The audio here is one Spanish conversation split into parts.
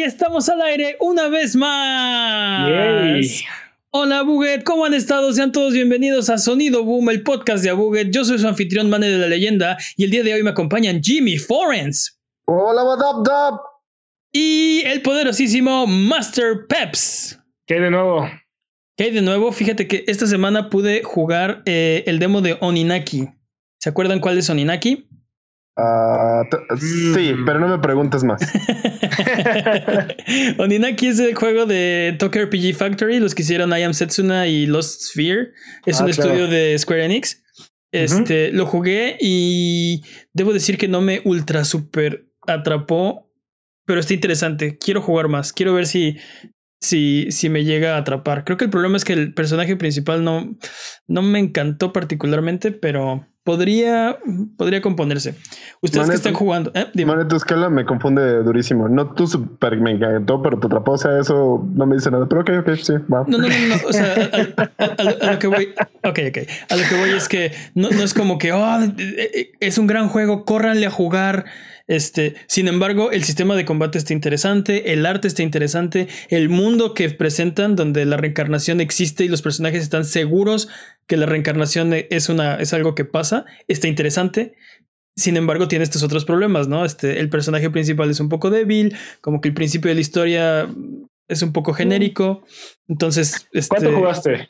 Y estamos al aire una vez más. Hola Buget, ¿cómo han estado? Sean todos bienvenidos a Sonido Boom, el podcast de Abuget. Yo soy su anfitrión Mane de la Leyenda y el día de hoy me acompañan Jimmy Forens. Hola, what up, dub? Y el poderosísimo Master Peps. ¿Qué hay de nuevo? ¿Qué hay de nuevo? Fíjate que esta semana pude jugar eh, el demo de Oninaki. ¿Se acuerdan cuál es Oninaki? Ah, sí, Mm. pero no me preguntes más. Oninaki es el juego de Tokyo RPG Factory, los que hicieron I Am Setsuna y Lost Sphere. Es Ah, un claro. estudio de Square Enix. Este, lo jugué y debo decir que no me ultra super atrapó, pero está interesante. Quiero jugar más. Quiero ver si si, si me llega a atrapar. Creo que el problema es que el personaje principal no, no me encantó particularmente, pero podría, podría componerse. Ustedes que Maneto- están jugando, ¿eh? Dime. Mane, tu escala me confunde durísimo. No tú super me encantó, pero te atrapó. O sea, eso no me dice nada. Pero ok, ok, sí, va. No, no, no, no. O sea, a, a- a- a lo- a lo que voy. Ok, ok. A lo que voy es que no, no es como que oh, eh, eh, es un gran juego, córranle a jugar. Este, sin embargo, el sistema de combate está interesante, el arte está interesante, el mundo que presentan, donde la reencarnación existe y los personajes están seguros que la reencarnación es una, es algo que pasa, está interesante. Sin embargo, tiene estos otros problemas, ¿no? Este, el personaje principal es un poco débil, como que el principio de la historia es un poco genérico. Entonces, este, ¿Cuánto jugaste?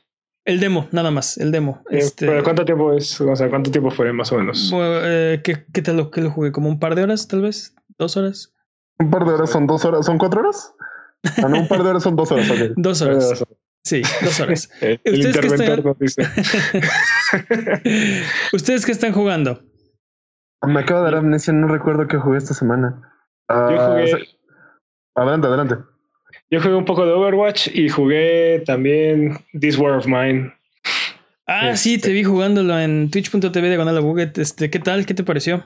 El demo, nada más, el demo. Eh, Este, ¿Pero cuánto tiempo es? O sea, ¿cuánto tiempo fue más o menos? bueno, eh, ¿qué, qué tal lo que lo jugué? ¿Como un par de horas, tal vez? ¿Dos horas? Un par de horas son dos horas. ¿Son cuatro horas? Ah, no, un par de horas son dos horas. ok. Dos horas. Sí, dos horas. Eh, El ¿Ustedes están- dice. ¿Ustedes qué están jugando? Me acaba de dar amnesia. No recuerdo qué jugué esta semana. Yo jugué, Adelante, adelante. Yo jugué un poco de Overwatch y jugué también This War of Mine. Ah, sí, te vi jugándolo en twitch.tv diagonal a Buget. Este, ¿qué tal? ¿Qué te pareció?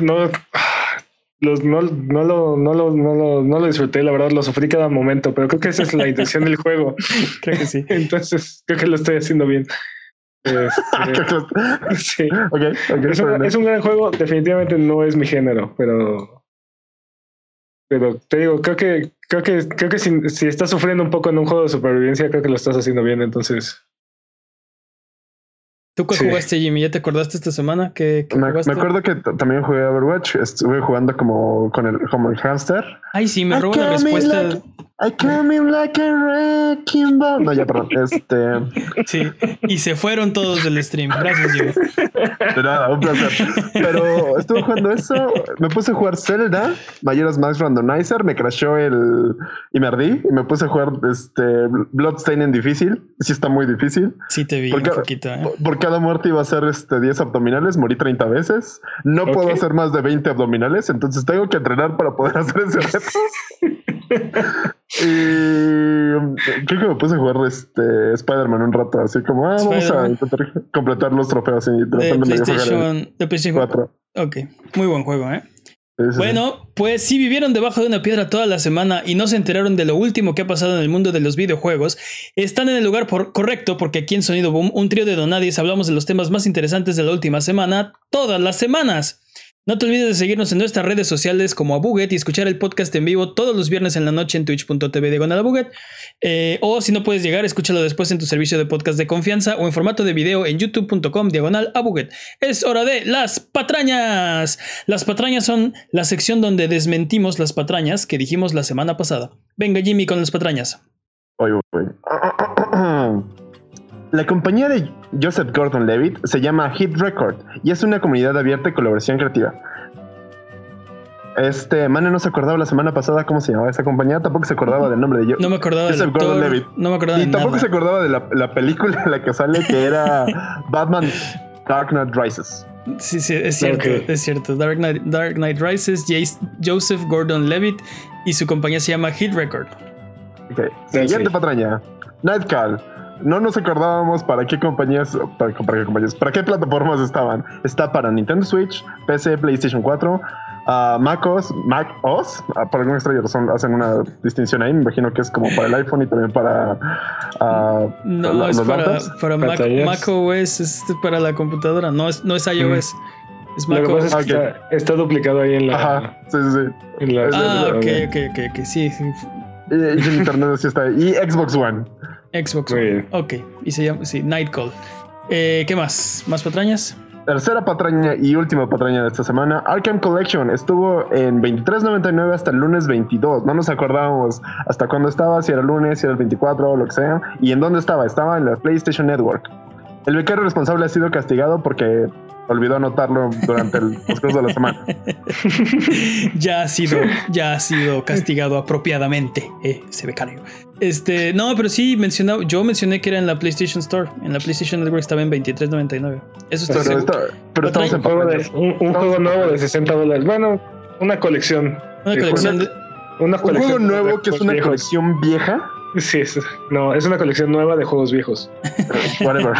No, los, no, no, lo, no, lo, no, lo, no lo disfruté, la verdad, lo sufrí cada momento, pero creo que esa es la intención del juego. Creo que sí. Entonces, creo que lo estoy haciendo bien. Este, sí. ok, ok. Es un, es un gran juego, definitivamente no es mi género, pero pero te digo, creo que creo que creo que si, si estás sufriendo un poco en un juego de supervivencia, creo que lo estás haciendo bien, entonces ¿Tú qué Sí. jugaste, Jimmy? ¿Ya te acordaste esta semana? ¿Qué, qué Me, acuerdo que también jugué Overwatch. Estuve jugando como con el, como el hamster. Ay, sí, me I robo la respuesta. like- I come in like a wrecking ball. No, ya, perdón. Este. Sí, y se fueron todos del stream. Gracias, Jimmy. De nada, un placer. Pero estuve jugando eso. Me puse a jugar Zelda, Majora's Max Randomizer. Me crashó el. Y me ardí. Y me puse a jugar este Bloodstain en difícil. Sí, está muy difícil. Sí, te vi Porque- un poquito. ¿eh? Por- Por cada muerte iba a ser este 10 abdominales. Morí 30 veces. No puedo hacer más de 20 abdominales. Entonces tengo que entrenar para poder hacer ese reto. y creo que me puse a jugar este Spider-Man un rato. Así como, ah, vamos a intentar completar los trofeos. Y de PlayStation, de PlayStation 4. Ok, muy buen juego, ¿eh? Bueno, pues si vivieron debajo de una piedra toda la semana y no se enteraron de lo último que ha pasado en el mundo de los videojuegos, están en el lugar por- correcto porque aquí en Sonido Boom, un trío de donadies, hablamos de los temas más interesantes de la última semana, todas las semanas. No te olvides de seguirnos en nuestras redes sociales como a Buget y escuchar el podcast en vivo todos los viernes en la noche en twitch.tv diagonal a Buget. Eh, o si no puedes llegar, escúchalo después en tu servicio de podcast de confianza o en formato de video en youtube.com diagonal a Buget. Es hora de las patrañas. Las patrañas son la sección donde desmentimos las patrañas que dijimos la semana pasada. Venga Jimmy con las patrañas. La compañía de Joseph Gordon Levitt se llama Hit Record y es una comunidad abierta y colaboración creativa. Este, Mane no se acordaba la semana pasada cómo se llamaba esa compañía, tampoco se acordaba del nombre de yo. No me acordaba del Joseph autor, Gordon-Levitt. No me acordaba y de tampoco nada. se acordaba de la, la película en la que sale que era Batman Dark Knight Rises. Sí, sí, es cierto, es cierto. Dark Knight, Dark Knight Rises, Jace- Joseph Gordon-Levitt y su compañía se llama Hit Record. Ok, Siguiente sí. patraña. Nightcall. No nos acordábamos para qué compañías, para, para qué compañías, para qué plataformas estaban. Está para Nintendo Switch, PC, PlayStation 4, ah, MacOS, Mac OS. Ah, por alguna extraña razón hacen una distinción ahí. Me imagino que es como para el iPhone y también para ah, No, la- es los para, laptops. para Mac. Mac OS, es para la computadora, no es, no es iOS. Es Lo que Mac pasa es OS. que está, está duplicado ahí en la. Ajá, sí, sí, sí. en la- Ah, en ok, la- ok, ok, ok, sí, sí. Y, y en internet sí está. Y Xbox One. Xbox. Bien. Ok, y se llama, sí, Nightcall. Eh, ¿Qué más? ¿Más patrañas? Tercera patraña y última patraña de esta semana. Arkham Collection estuvo en 23.99 hasta el lunes 22. No nos acordábamos hasta cuándo estaba, si era el lunes, si era el 24 o lo que sea. ¿Y en dónde estaba? Estaba en la PlayStation Network. El becario responsable ha sido castigado porque olvidó anotarlo durante el transcurso de la semana. ya ha sido, ya ha sido castigado apropiadamente, eh, ese becario. Este, no, pero sí mencionaba, yo mencioné que era en la PlayStation Store, en la PlayStation Network estaba en 23.99. Eso está Pero, está- pero estamos en juego, de- un, un juego nuevo de 60 dólares. Bueno, una colección. Una colección de, Una Un juego de nuevo que es una viejos. colección vieja. Sí, es, no, es una colección nueva de juegos viejos. Whatever.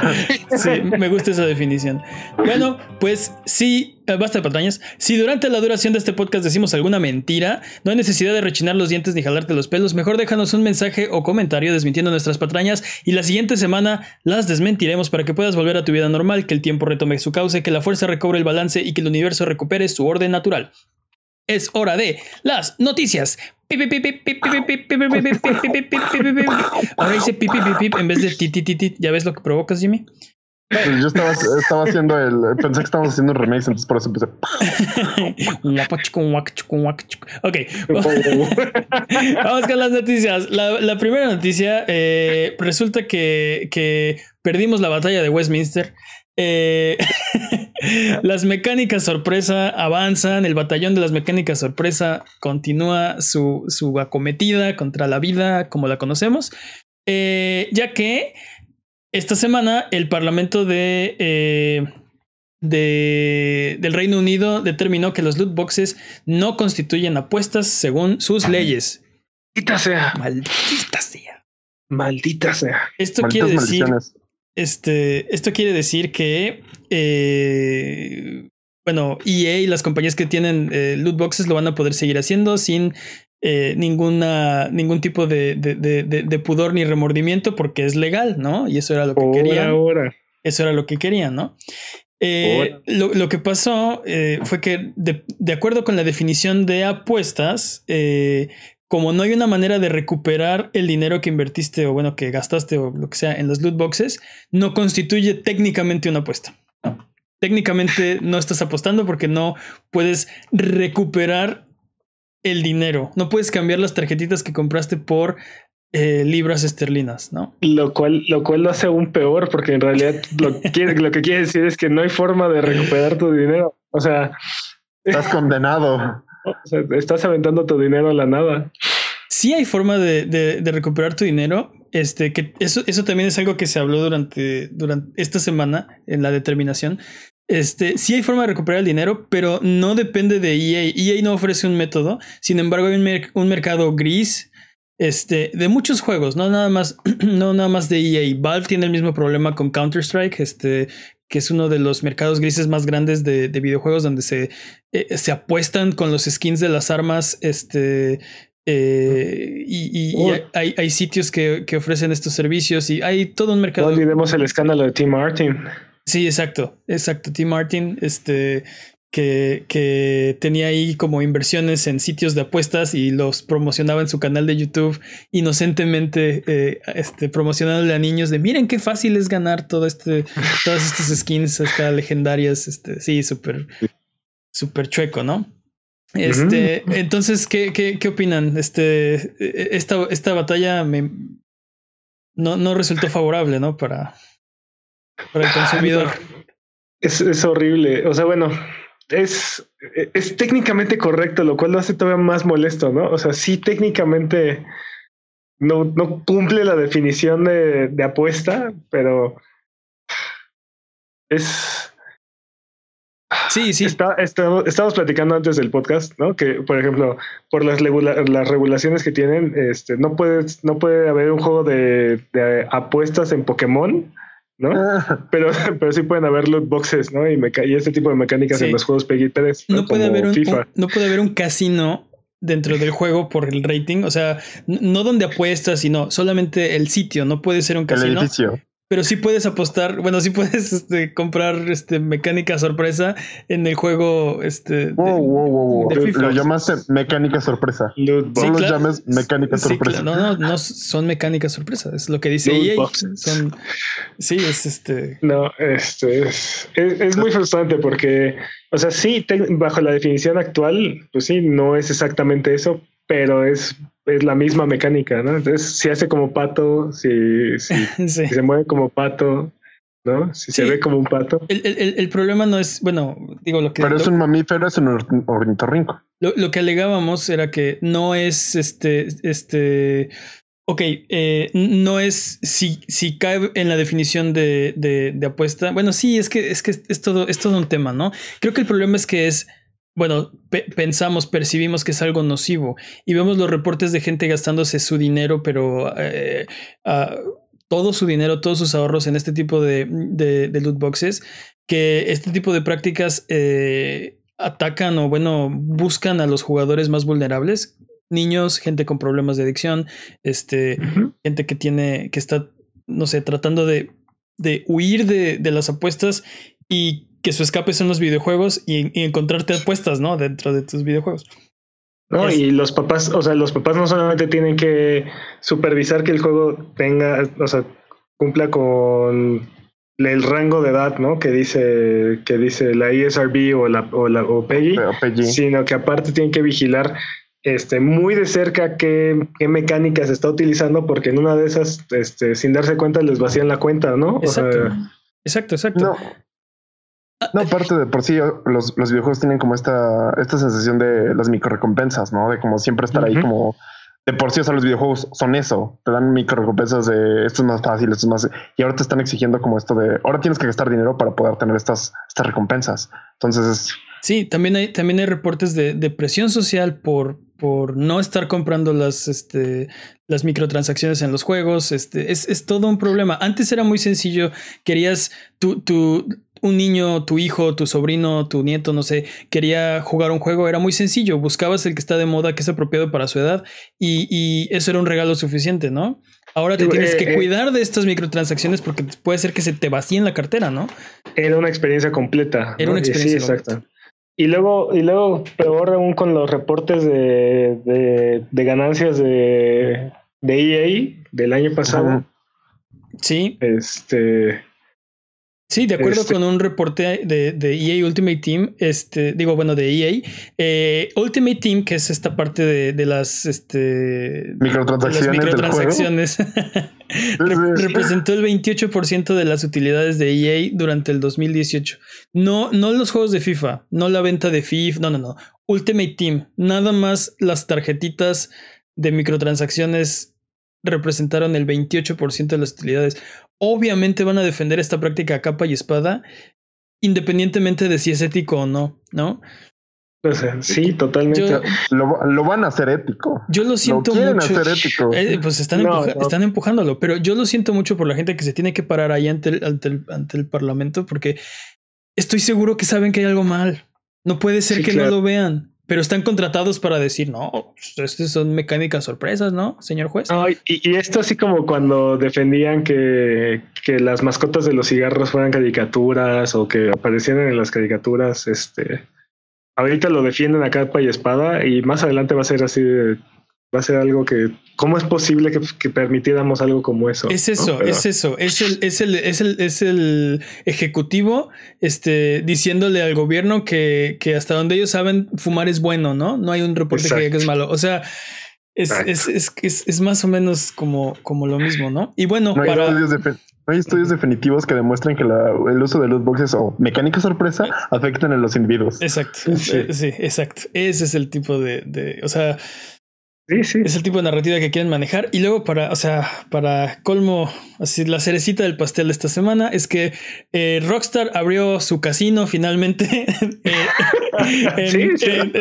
Sí, me gusta esa definición. Bueno, pues sí, eh, basta de patrañas. Si durante la duración de este podcast decimos alguna mentira, no hay necesidad de rechinar los dientes ni jalarte los pelos. Mejor déjanos un mensaje o comentario desmintiendo nuestras patrañas y la siguiente semana las desmentiremos para que puedas volver a tu vida normal, que el tiempo retome su cauce, que la fuerza recobre el balance y que el universo recupere su orden natural. Es hora de las noticias. Ahora dice pip, pip, pip, en vez de ti, ti, ti, ti. ¿Ya ves lo que provocas, Jimmy? Bueno. Yo estaba, estaba, haciendo el. Pensé que estábamos haciendo un remix, entonces por eso empecé. ok. Vamos con las noticias. La, la primera noticia: eh, resulta que, que perdimos la batalla de Westminster. Eh, las mecánicas sorpresa avanzan, el batallón de las mecánicas sorpresa continúa su, su acometida contra la vida como la conocemos, Eh, ya que esta semana el Parlamento de... eh, de- del Reino Unido determinó que los loot boxes no constituyen apuestas según sus leyes. Maldita sea. Maldita sea. Maldita sea. Esto Malditas quiere decir. Este, esto quiere decir que, eh, bueno, EA y las compañías que tienen eh, loot boxes lo van a poder seguir haciendo sin eh, ninguna, ningún tipo de, de- de- pudor ni remordimiento porque es legal, ¿no? Y eso era lo que querían. ahora. Eso era lo que querían, ¿no? Eh, lo, lo que pasó eh, fue que, de, de acuerdo con la definición de apuestas, eh, como no hay una manera de recuperar el dinero que invertiste o bueno, que gastaste o lo que sea en las loot boxes, no constituye técnicamente una apuesta. Técnicamente no estás apostando porque no puedes recuperar el dinero. No puedes cambiar las tarjetitas que compraste por eh, libras esterlinas, ¿no? Lo cual, lo cual lo hace aún peor, porque en realidad lo, quiere, lo que quiere decir es que no hay forma de recuperar tu dinero. O sea, Estás condenado. Estás aventando tu dinero a la nada. sí hay forma de, recuperar tu dinero. Este, que eso, eso también es algo que se habló durante, durante esta semana en la determinación. Este, sí hay forma de recuperar el dinero, pero no depende de EA. EA no ofrece un método. Sin embargo, hay un, un mercado gris. Este, de muchos juegos, no nada más, no nada más de EA. Valve tiene el mismo problema con Counter-Strike, este, que es uno de los mercados grises más grandes de, de videojuegos donde se, eh, se apuestan con los skins de las armas, este, eh, y, y- y hay, hay sitios que, que ofrecen estos servicios y hay todo un No mercado. olvidemos el escándalo de Tim Martin. Sí, exacto, exacto. Tim Martin, este, que, que tenía ahí como inversiones en sitios de apuestas y los promocionaba en su canal de YouTube inocentemente, eh, este, promocionándole a niños de miren qué fácil es ganar todo este, todas estas skins hasta legendarias, este, sí, súper, súper chueco, ¿no? Este, entonces, ¿qué, qué, qué opinan? Este, eh, esta, esta batalla me no, no resultó favorable, ¿no? Para, para el consumidor. Es, es horrible. O sea, bueno, es, es técnicamente correcto, lo cual lo hace todavía más molesto, ¿no? O sea, sí, técnicamente no, no cumple la definición de, de apuesta, pero es. Sí, sí. Está, está- estábamos platicando antes del podcast, ¿no? Que, por ejemplo, por las, regula- las regulaciones que tienen, este, no puedes, no puede haber un juego de, de apuestas en Pokémon, ¿no? Ah, Pero, pero sí pueden haber loot boxes, ¿no? Y, y este tipo de mecánicas Sí. en los juegos Peggy 3. No puede, Como haber un, FIFA. un- no puede haber un casino dentro del juego por el rating. O sea, no donde apuestas, sino solamente el sitio. No puede ser un el casino. edificio. Pero sí puedes apostar, bueno, sí puedes este, comprar este, mecánica sorpresa en el juego este, wow, wow, wow, Lo llamaste mecánica sorpresa. no lo llames mecánica sorpresa. no, no, no son mecánicas sorpresa, es lo que dice EA. Son, sí, es este. No, este es, es, muy frustrante porque, o sea, sí, bajo la definición actual, pues sí, no es exactamente eso, pero es es la misma mecánica, ¿no? Entonces, si hace como pato, si, si, se mueve como pato, ¿no? Si se ve como un pato. El, el, el, problema no es, bueno, digo lo que... Pero es un mamífero, es un ornitorrinco. Lo, lo que alegábamos era que no es este, este, Ok, eh, no es si, si cae en la definición de, de, de, apuesta. Bueno, sí, es que es que es todo, es todo un tema, ¿no? Creo que el problema es que es bueno, pensamos, percibimos que es algo nocivo y vemos los reportes de gente gastándose su dinero, pero eh, todo su dinero, todos sus ahorros en este tipo de, de, loot boxes, que este tipo de prácticas eh, atacan o, bueno, buscan a los jugadores más vulnerables, niños, gente con problemas de adicción, este, gente que tiene, que está, no sé, tratando de, de huir de, de las apuestas y que su escape son los videojuegos y, encontrarte apuestas, ¿no? Dentro de tus videojuegos. No, y los papás, o sea, los papás no solamente tienen que supervisar que el juego tenga, o sea, cumpla con el rango de edad, ¿no? Que dice, que dice la ESRB o la, o la o PEGI, sino que aparte tienen que vigilar este, muy de cerca qué, qué mecánica se está utilizando, porque en una de esas, este, sin darse cuenta, les vacían la cuenta, ¿no? Exacto. exacto, exacto. No, aparte de por sí, los, los, videojuegos tienen como esta, esta sensación de las micro recompensas, ¿no? De como siempre estar ahí como de por sí, o sea, los videojuegos son eso, te dan micro recompensas de esto es más fácil, esto es más, y ahora te están exigiendo como esto de, ahora tienes que gastar dinero para poder tener estas, estas recompensas. Entonces Sí, también hay, también hay reportes de, de presión social por, por no estar comprando las, este, las microtransacciones en los juegos. Este, es, es todo un problema. Antes era muy sencillo, querías, tu, tu, un niño, tu hijo, tu sobrino, tu nieto, no sé, quería jugar un juego, era muy sencillo, buscabas el que está de moda, que es apropiado para su edad, y, eso era un regalo suficiente, ¿no? Ahora te tienes que eh, eh. cuidar de estas microtransacciones porque puede ser que se te vacíe la cartera, ¿no? Era una experiencia completa. Era una experiencia. Sí, exacto. Y luego, y luego, peor aún con los reportes de, de, ganancias de, de EA del año pasado. Sí. Este Sí, de acuerdo este con un reporte de, de, EA Ultimate Team, este, digo, bueno, de EA, eh, Ultimate Team, que es esta parte de, de las este, microtransacciones, representó el 28% de las utilidades de EA durante el 2018. No, no los juegos de FIFA, no la venta de FIFA, no, no, no. Ultimate Team, nada más las tarjetitas de microtransacciones representaron el 28% de las utilidades obviamente van a defender esta práctica a capa y espada, independientemente de si es ético o no, ¿no? sí, totalmente. lo, van a hacer ético. Yo lo siento lo mucho. Hacer ético. Eh, pues están, están empujándolo, pero yo lo siento mucho por la gente que se tiene que parar ahí ante el, ante el, ante el parlamento, porque estoy seguro que saben que hay algo mal. No puede ser que no lo vean. Pero están contratados para decir, no, estas son mecánicas sorpresas, ¿no, señor juez? y, esto así como cuando defendían que, que, las mascotas de los cigarros fueran caricaturas o que aparecieran en las caricaturas, este, ahorita lo defienden a capa y espada y más adelante va a ser así de, va a ser algo que, ¿cómo es posible que, permitiéramos algo como eso? Es eso, es eso, es el, es el, es el, es el ejecutivo este, diciéndole al gobierno que, que hasta donde ellos saben fumar es bueno, ¿no? No hay un reporte que diga que es malo. O sea, es, es, es, es, más o menos como, como lo mismo, ¿no? Y bueno, no hay, para... estudios, hay estudios definitivos que demuestran que el uso de loot boxes o mecánica sorpresa afectan a los individuos. Exacto, sí, eh, exacto. Ese es el tipo de, de o sea, Sí, sí. Es el tipo de narrativa que quieren manejar. Y luego, para, o sea, para colmo, así la cerecita del pastel de esta semana es que eh, Rockstar abrió su casino finalmente. Eh,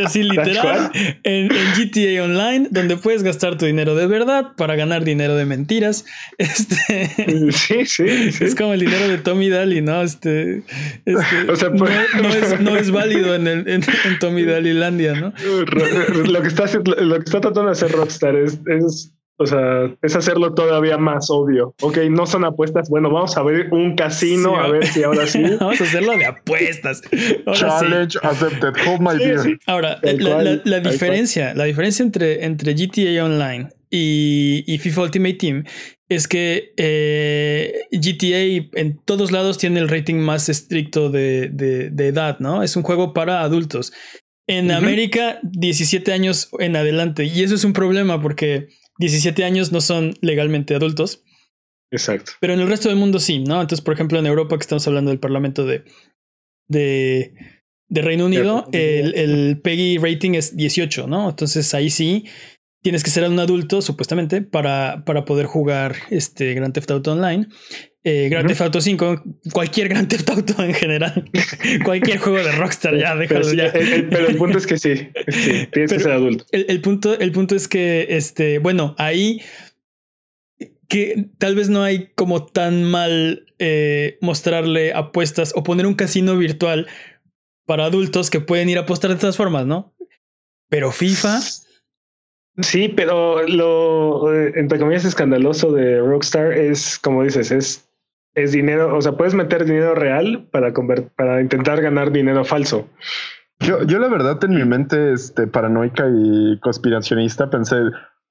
así literal, en, GTA Online, donde puedes gastar tu dinero de verdad para ganar dinero de mentiras. Este, sí, sí, Es como el dinero de Tommy Daly, ¿no? Este, este o sea, no, es, no, es, válido en, el, en, Tommy Daly Landia, ¿no? Lo que está, lo que está tratando hacer Rockstar es, es O sea, es hacerlo todavía más obvio. Ok, no son apuestas. Bueno, vamos a ver un casino, Sí, a ver si ahora sí. Vamos a hacerlo de apuestas. Ahora sí. Challenge accepted. Hold my Sí, beer. sí. Ahora, la, cual, la- la tal diferencia, la diferencia entre, entre GTA Online y, y FIFA Ultimate Team es que eh, GTA en todos lados tiene el rating más estricto de, de- de edad, ¿no? Es un juego para adultos. En. América, 17 años en adelante. Y eso es un problema porque 17 años no son legalmente adultos. Exacto. Pero en el resto del mundo sí, ¿no? Entonces, por ejemplo, en Europa, que estamos hablando del Parlamento de, de, de Reino Unido, el, el PEGI rating es 18, ¿no? Entonces ahí sí tienes que ser un adulto, supuestamente, para, para poder jugar este Grand Theft Auto Online. Eh, Grand. Theft Auto 5, cualquier Grand Theft Auto en general, cualquier juego de Rockstar, ya, pero, déjalo sí, ya. el, el- pero el punto es que sí, sí tienes que Pero- ser adulto. El, el punto, el punto es que, este, bueno, ahí que tal vez no hay como tan mal eh, mostrarle apuestas o poner un casino virtual para adultos que pueden ir a apostar de todas formas, ¿no? Pero FIFA, Sí, pero lo, eh, entre comillas, escandaloso de Rockstar es, como dices, es, es dinero, o sea, puedes meter dinero real para, para intentar ganar dinero falso. Yo, yo la verdad en mi mente este, paranoica y conspiracionista pensé,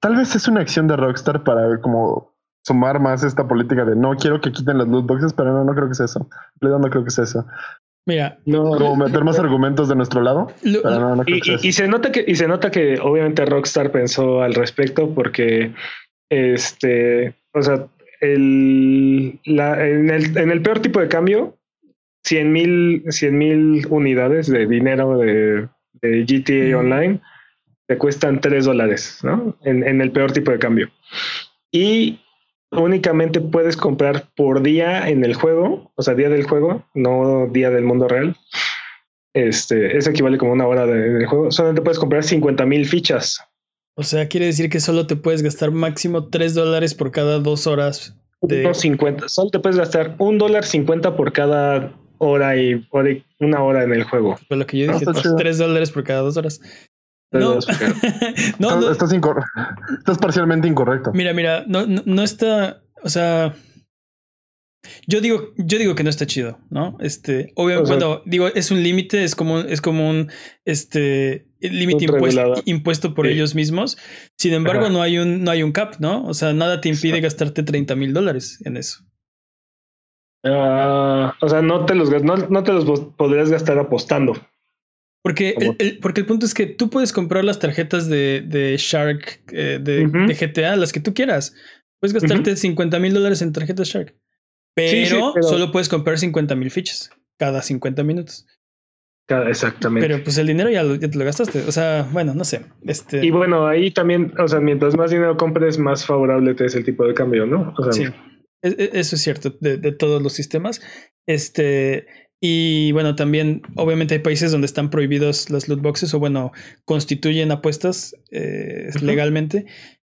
tal vez es una acción de Rockstar para como sumar más esta política de no quiero que quiten las loot boxes, pero no, no creo que sea eso. No creo que sea eso. mira, No, Como meter más argumentos de nuestro lado, lo- pero no, no creo Y, que sea y- eso. y se nota que y se nota que obviamente Rockstar pensó al respecto porque este o sea el, la, en, el, en el peor tipo de cambio 100 mil 100 mil unidades de dinero de, de GTA Mm. Online te cuestan 3 dólares ¿no? en, en el peor tipo de cambio y únicamente puedes comprar por día en el juego o sea día del juego no día del mundo real este, eso equivale como una hora de, del juego. Solamente puedes comprar 50 mil fichas. O sea, quiere decir que solo te puedes gastar máximo 3 dólares por cada dos horas. De- Unos 50. Solo te puedes gastar un dólar 50 por cada hora y, hora y- una hora en el juego. Fue lo que yo dije, está chido. 3 dólares por cada dos horas. No, no, Estás- no, estás, incor- estás parcialmente incorrecto. Mira, mira, no, no, no está, o sea, yo digo, yo digo que no está chido, ¿no? Este, obviamente, O sea- bueno, digo, es un límite, es como, un- es como un, este, límite impuesto, por Sí. ellos mismos. Sin embargo, Ajá. no hay un, no hay un cap, ¿no? O sea, nada te impide Exacto. gastarte 30 mil dólares en eso. Ah, o sea, no te los, no, no te los podrías gastar apostando. Porque el, el- porque el punto es que tú puedes comprar las tarjetas de, de Shark, eh, de GTA, las que tú quieras. Puedes gastarte 50 mil dólares en tarjetas Shark. Pero, Sí, sí, pero- solo puedes comprar 50 mil fichas cada 50 minutos. Exactamente. Pero pues el dinero ya, lo- ya te lo gastaste. O sea, bueno, no sé. Este, y bueno, ahí también, o sea, mientras más dinero compres, más favorable te es el tipo de cambio, ¿no? O sea, sí, E- e- eso es cierto de, de todos los sistemas. Este, y bueno, también obviamente hay países donde están prohibidos las loot boxes o bueno, constituyen apuestas eh, legalmente.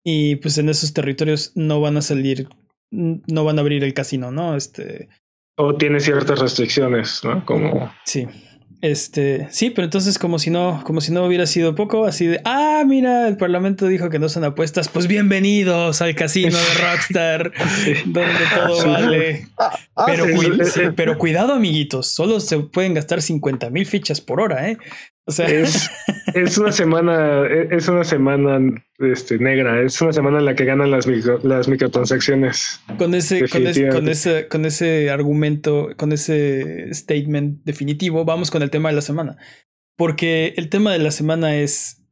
Y pues en esos territorios no van a salir, no van a abrir el casino, ¿no? Este, o tiene ciertas restricciones, ¿no? Como Sí. Este, sí, pero entonces como si no, como si no hubiera sido poco, así de, ah, mira, el Parlamento dijo que no son apuestas, pues bienvenidos al casino de Rockstar, donde todo vale. Ah, ah, Pero, pero cuidado, amiguitos, solo se pueden gastar 50 mil fichas por hora, ¿eh? O sea, es, es una semana, es una semana este, negra, es una semana en la que ganan las, micro- las microtransacciones. con ese, con ese, con ese, con ese argumento, con ese statement definitivo, vamos con el tema de la semana. Porque el tema de la semana es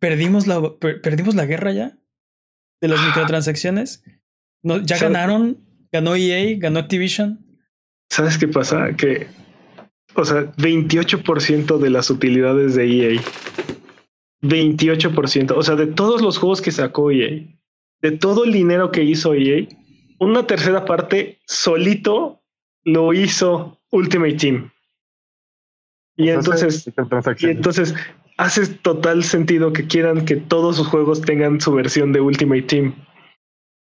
perdimos la, per- perdimos la guerra ya de las microtransacciones. No, ya ganaron, ganó EA, ganó Activision. ¿Sabes qué pasa? Que, o sea, 28% de las utilidades de EA. 28%. O sea, de todos los juegos que sacó EA, de todo el dinero que hizo EA, una tercera parte solito lo hizo Ultimate Team. Y entonces, y entonces hace total sentido que quieran que todos sus juegos tengan su versión de Ultimate Team.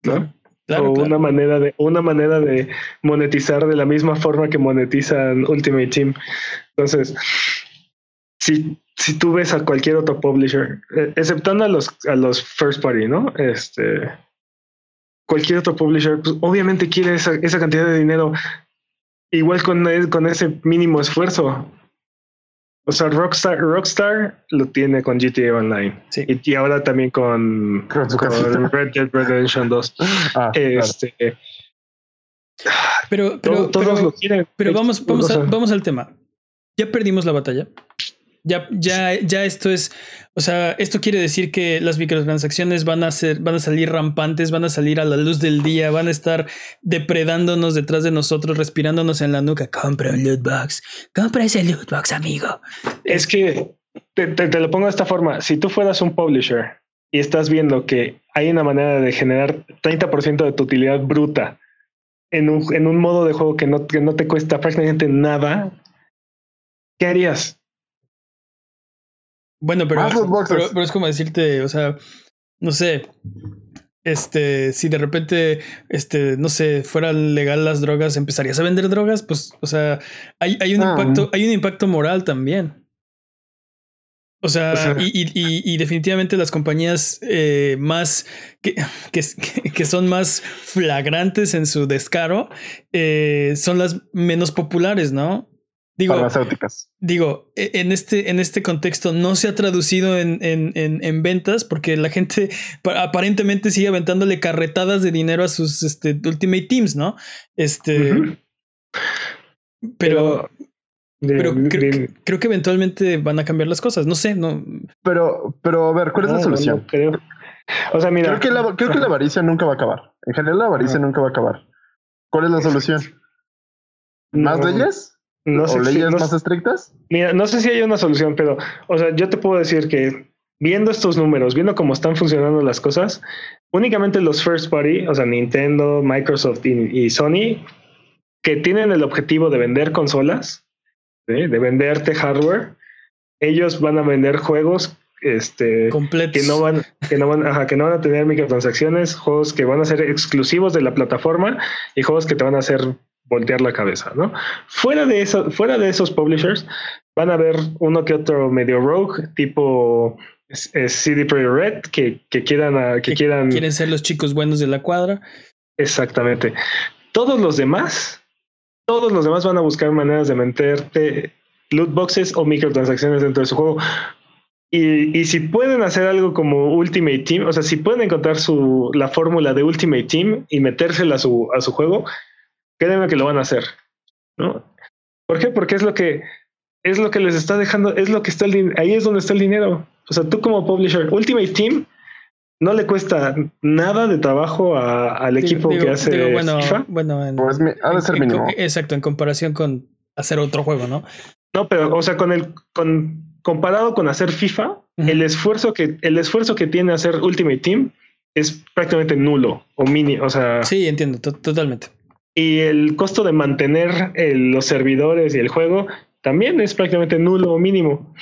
¿No? Claro, o claro. una manera de una manera de monetizar de la misma forma que monetizan Ultimate Team. Entonces, si, si tú ves a cualquier otro publisher, eh, exceptando a los, a los first party, ¿no? Este, cualquier otro publisher, pues obviamente quiere esa, esa cantidad de dinero, igual con, con ese mínimo esfuerzo. O sea, Rockstar, Rockstar lo tiene con GTA Online. Sí. Y, y ahora también con, Con. Red Dead Redemption 2. Ah, claro. Este, Pero, pero, to- todos pero- lo quieren. Pero vamos, vamos, a- vamos al tema. Ya perdimos la batalla. Ya, ya, ya esto es, o sea, esto quiere decir que las microtransacciones van a ser, van a salir rampantes, van a salir a la luz del día, van a estar depredándonos detrás de nosotros, respirándonos en la nuca. Compra un loot box, compra ese loot box, amigo. Es que te, te- te lo pongo de esta forma. Si tú fueras un publisher y estás viendo que hay una manera de generar 30% de tu utilidad bruta en un, en un modo de juego que no, que no te cuesta prácticamente nada, ¿qué harías? Bueno, pero, boxes. pero, pero es como decirte, o sea, no sé, este, si de repente, este, no sé, fueran legal las drogas, empezarías a vender drogas, pues, o sea, hay, hay un Ah. impacto, hay un impacto moral también. O sea, O sea- y, y- y- y definitivamente las compañías eh, más que, que, que son más flagrantes en su descaro eh, son las menos populares, ¿no? Digo, Farmacéuticas. digo, e- en este, en este contexto no se ha traducido en, en, en, en ventas porque la gente pa- aparentemente sigue aventándole carretadas de dinero a sus este, Ultimate Teams, ¿no? Este, pero, De- pero de- creo, de- que, creo que eventualmente van a cambiar las cosas. No sé, no. Pero, pero a ver, ¿cuál es no, la solución? no creo. O sea, mira. Creo que, la, creo que la avaricia nunca va a acabar. En general, la avaricia nunca va a acabar. ¿Cuál es la solución? ¿Más no- leyes? No sé ¿O si- leyes no más estrictas? Mira, no sé si hay una solución, pero, o sea, yo te puedo decir que viendo estos números, viendo cómo están funcionando las cosas, únicamente los first party, o sea, Nintendo, Microsoft y, y Sony, que tienen el objetivo de vender consolas, ¿sí? de venderte hardware, ellos van a vender juegos este, Completos. que no van, que no van, ajá, que no van a tener microtransacciones, juegos que van a ser exclusivos de la plataforma y juegos que te van a hacer voltear la cabeza, ¿no? Fuera de eso, fuera de esos publishers, van a haber uno que otro medio rogue, tipo CD Projekt Red, que, que quieran, ah, que Que quieran Quieren ser los chicos buenos de la cuadra. exactamente. Todos los demás, todos los demás van a buscar maneras de meterte loot boxes o microtransacciones dentro de su juego. Y, y si pueden hacer algo como Ultimate Team, o sea, si pueden encontrar su, la fórmula de Ultimate Team y metérsela a su, a su juego, créanme que lo van a hacer. ¿no? ¿Por qué? Porque es lo que es lo que les está dejando, es lo que está el ahí es donde está el dinero. O sea, tú como publisher, Ultimate Team no le cuesta nada de trabajo a- al equipo Digo- que hace digo, bueno, FIFA. bueno, en- Pues mi- ha de ser en- mínimo. Exacto, en comparación con hacer otro juego, ¿no? No, pero, o sea, con el, con, comparado con hacer FIFA, el esfuerzo que, el esfuerzo que tiene hacer Ultimate Team es prácticamente nulo o mini, o sea, Sí, entiendo, to- totalmente. Y el costo de mantener el- los servidores y el juego también es prácticamente nulo o mínimo.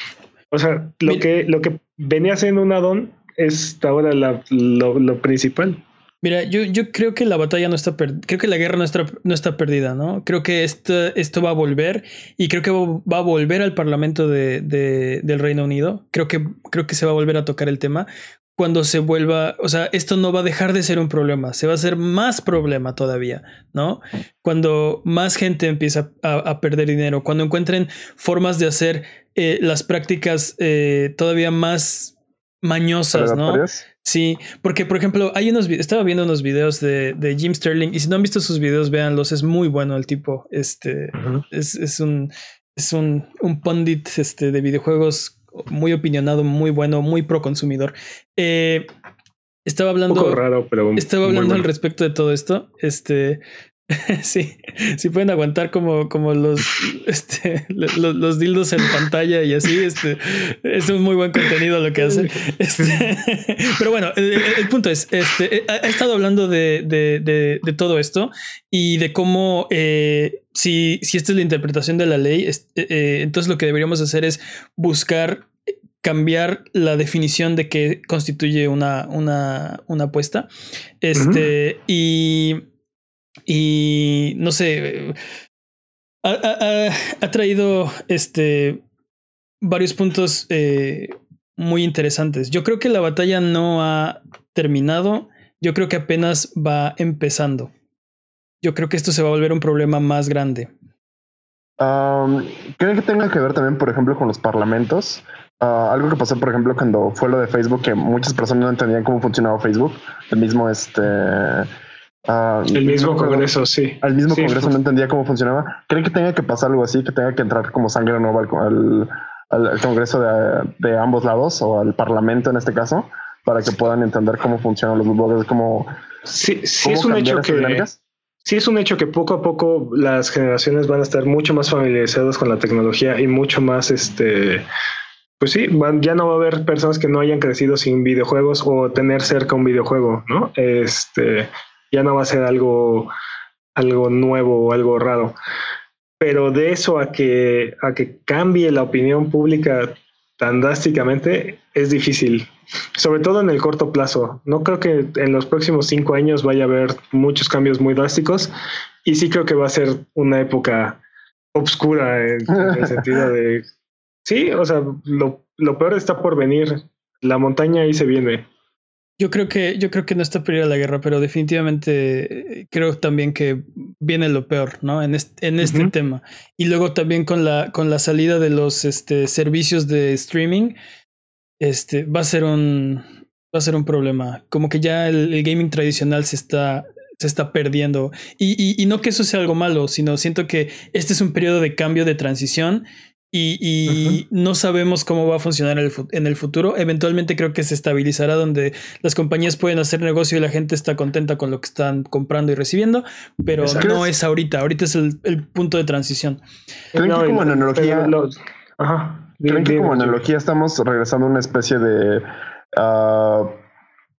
O sea, lo Mira- que, lo que venía siendo un add-on es ahora la- lo, lo principal. Mira, yo, yo creo que la batalla no está perdida. Creo que la guerra no está, no está perdida, ¿no? Creo que esto, esto va a volver y creo que va va a volver al Parlamento de, de- del Reino Unido. Creo que, creo que se va a volver a tocar el tema cuando se vuelva. O sea, esto no va a dejar de ser un problema, se va a hacer más problema todavía, ¿no? Cuando más gente empieza a, a perder dinero, cuando encuentren formas de hacer eh, las prácticas eh, todavía más mañosas, ¿no? Sí, porque por ejemplo, hay unos estaba viendo unos videos de, de Jim Sterling y si no han visto sus videos, véanlos, es muy bueno el tipo. Este es, es un es un, un pundit este, de videojuegos muy opinionado, muy bueno, muy pro consumidor. Eh, estaba Un hablando poco raro, pero estaba hablando al respecto de todo esto. Este sí, sí pueden aguantar como, como los, este, lo- lo- los, dildos en pantalla y así. Este es un muy buen contenido lo que hace. Este, pero bueno, el, punto es: este ha, ha estado hablando de, de, de, de todo esto y de cómo eh, si, si esta es la interpretación de la ley, eh, eh, entonces lo que deberíamos hacer es buscar cambiar la definición de qué constituye una, una, una apuesta. Este, y, y no sé, ha, ha- traído este varios puntos eh, muy interesantes. Yo creo que la batalla no ha terminado. Yo creo que apenas va empezando. Yo creo que esto se va a volver un problema más grande. Um, creo que tenga que ver también, por ejemplo, con los parlamentos. Uh, algo que pasó, por ejemplo, cuando fue lo de Facebook, que muchas personas no entendían cómo funcionaba Facebook. El mismo, este. Uh, el mismo Congreso, sí. El mismo Congreso no entendía cómo funcionaba. ¿Creen que tenga que pasar algo así? Que tenga que entrar como sangre nueva al, al, Congreso de, de, ambos lados o al Parlamento en este caso para que puedan entender cómo funcionan los blogs, cómo. Sí, sí es un hecho que sí es un hecho que poco a poco las generaciones van a estar mucho más familiarizadas con la tecnología y mucho más, este, pues sí, ya no va a haber personas que no hayan crecido sin videojuegos o tener cerca un videojuego, ¿no? Este, ya no va a ser algo, algo nuevo o algo raro. Pero de eso a que, a que cambie la opinión pública tan drásticamente es difícil sobre todo en el corto plazo. No creo que en los próximos cinco años vaya a haber muchos cambios muy drásticos y sí creo que va a ser una época obscura en, el sentido de, sí, o sea, lo, lo, peor está por venir. La montaña ahí se viene. Yo creo que, yo creo que no está perdida la guerra, pero definitivamente eh, creo también que viene lo peor, ¿no? En este, en este tema. Y luego también con la, con la salida de los este, servicios de streaming, este, va a ser un, va a ser un problema. Como que ya el, gaming tradicional se está, se está perdiendo. Y, y, no que eso sea algo malo, sino siento que este es un periodo de cambio, de transición. Y, y no sabemos cómo va a funcionar el, en el futuro. Eventualmente creo que se estabilizará donde las compañías pueden hacer negocio y la gente está contenta con lo que están comprando y recibiendo, pero no es ahorita. Ahorita es el, el punto de transición. Creo que como analogía. Ajá. ¿Creen que como analogía estamos regresando a una especie de uh,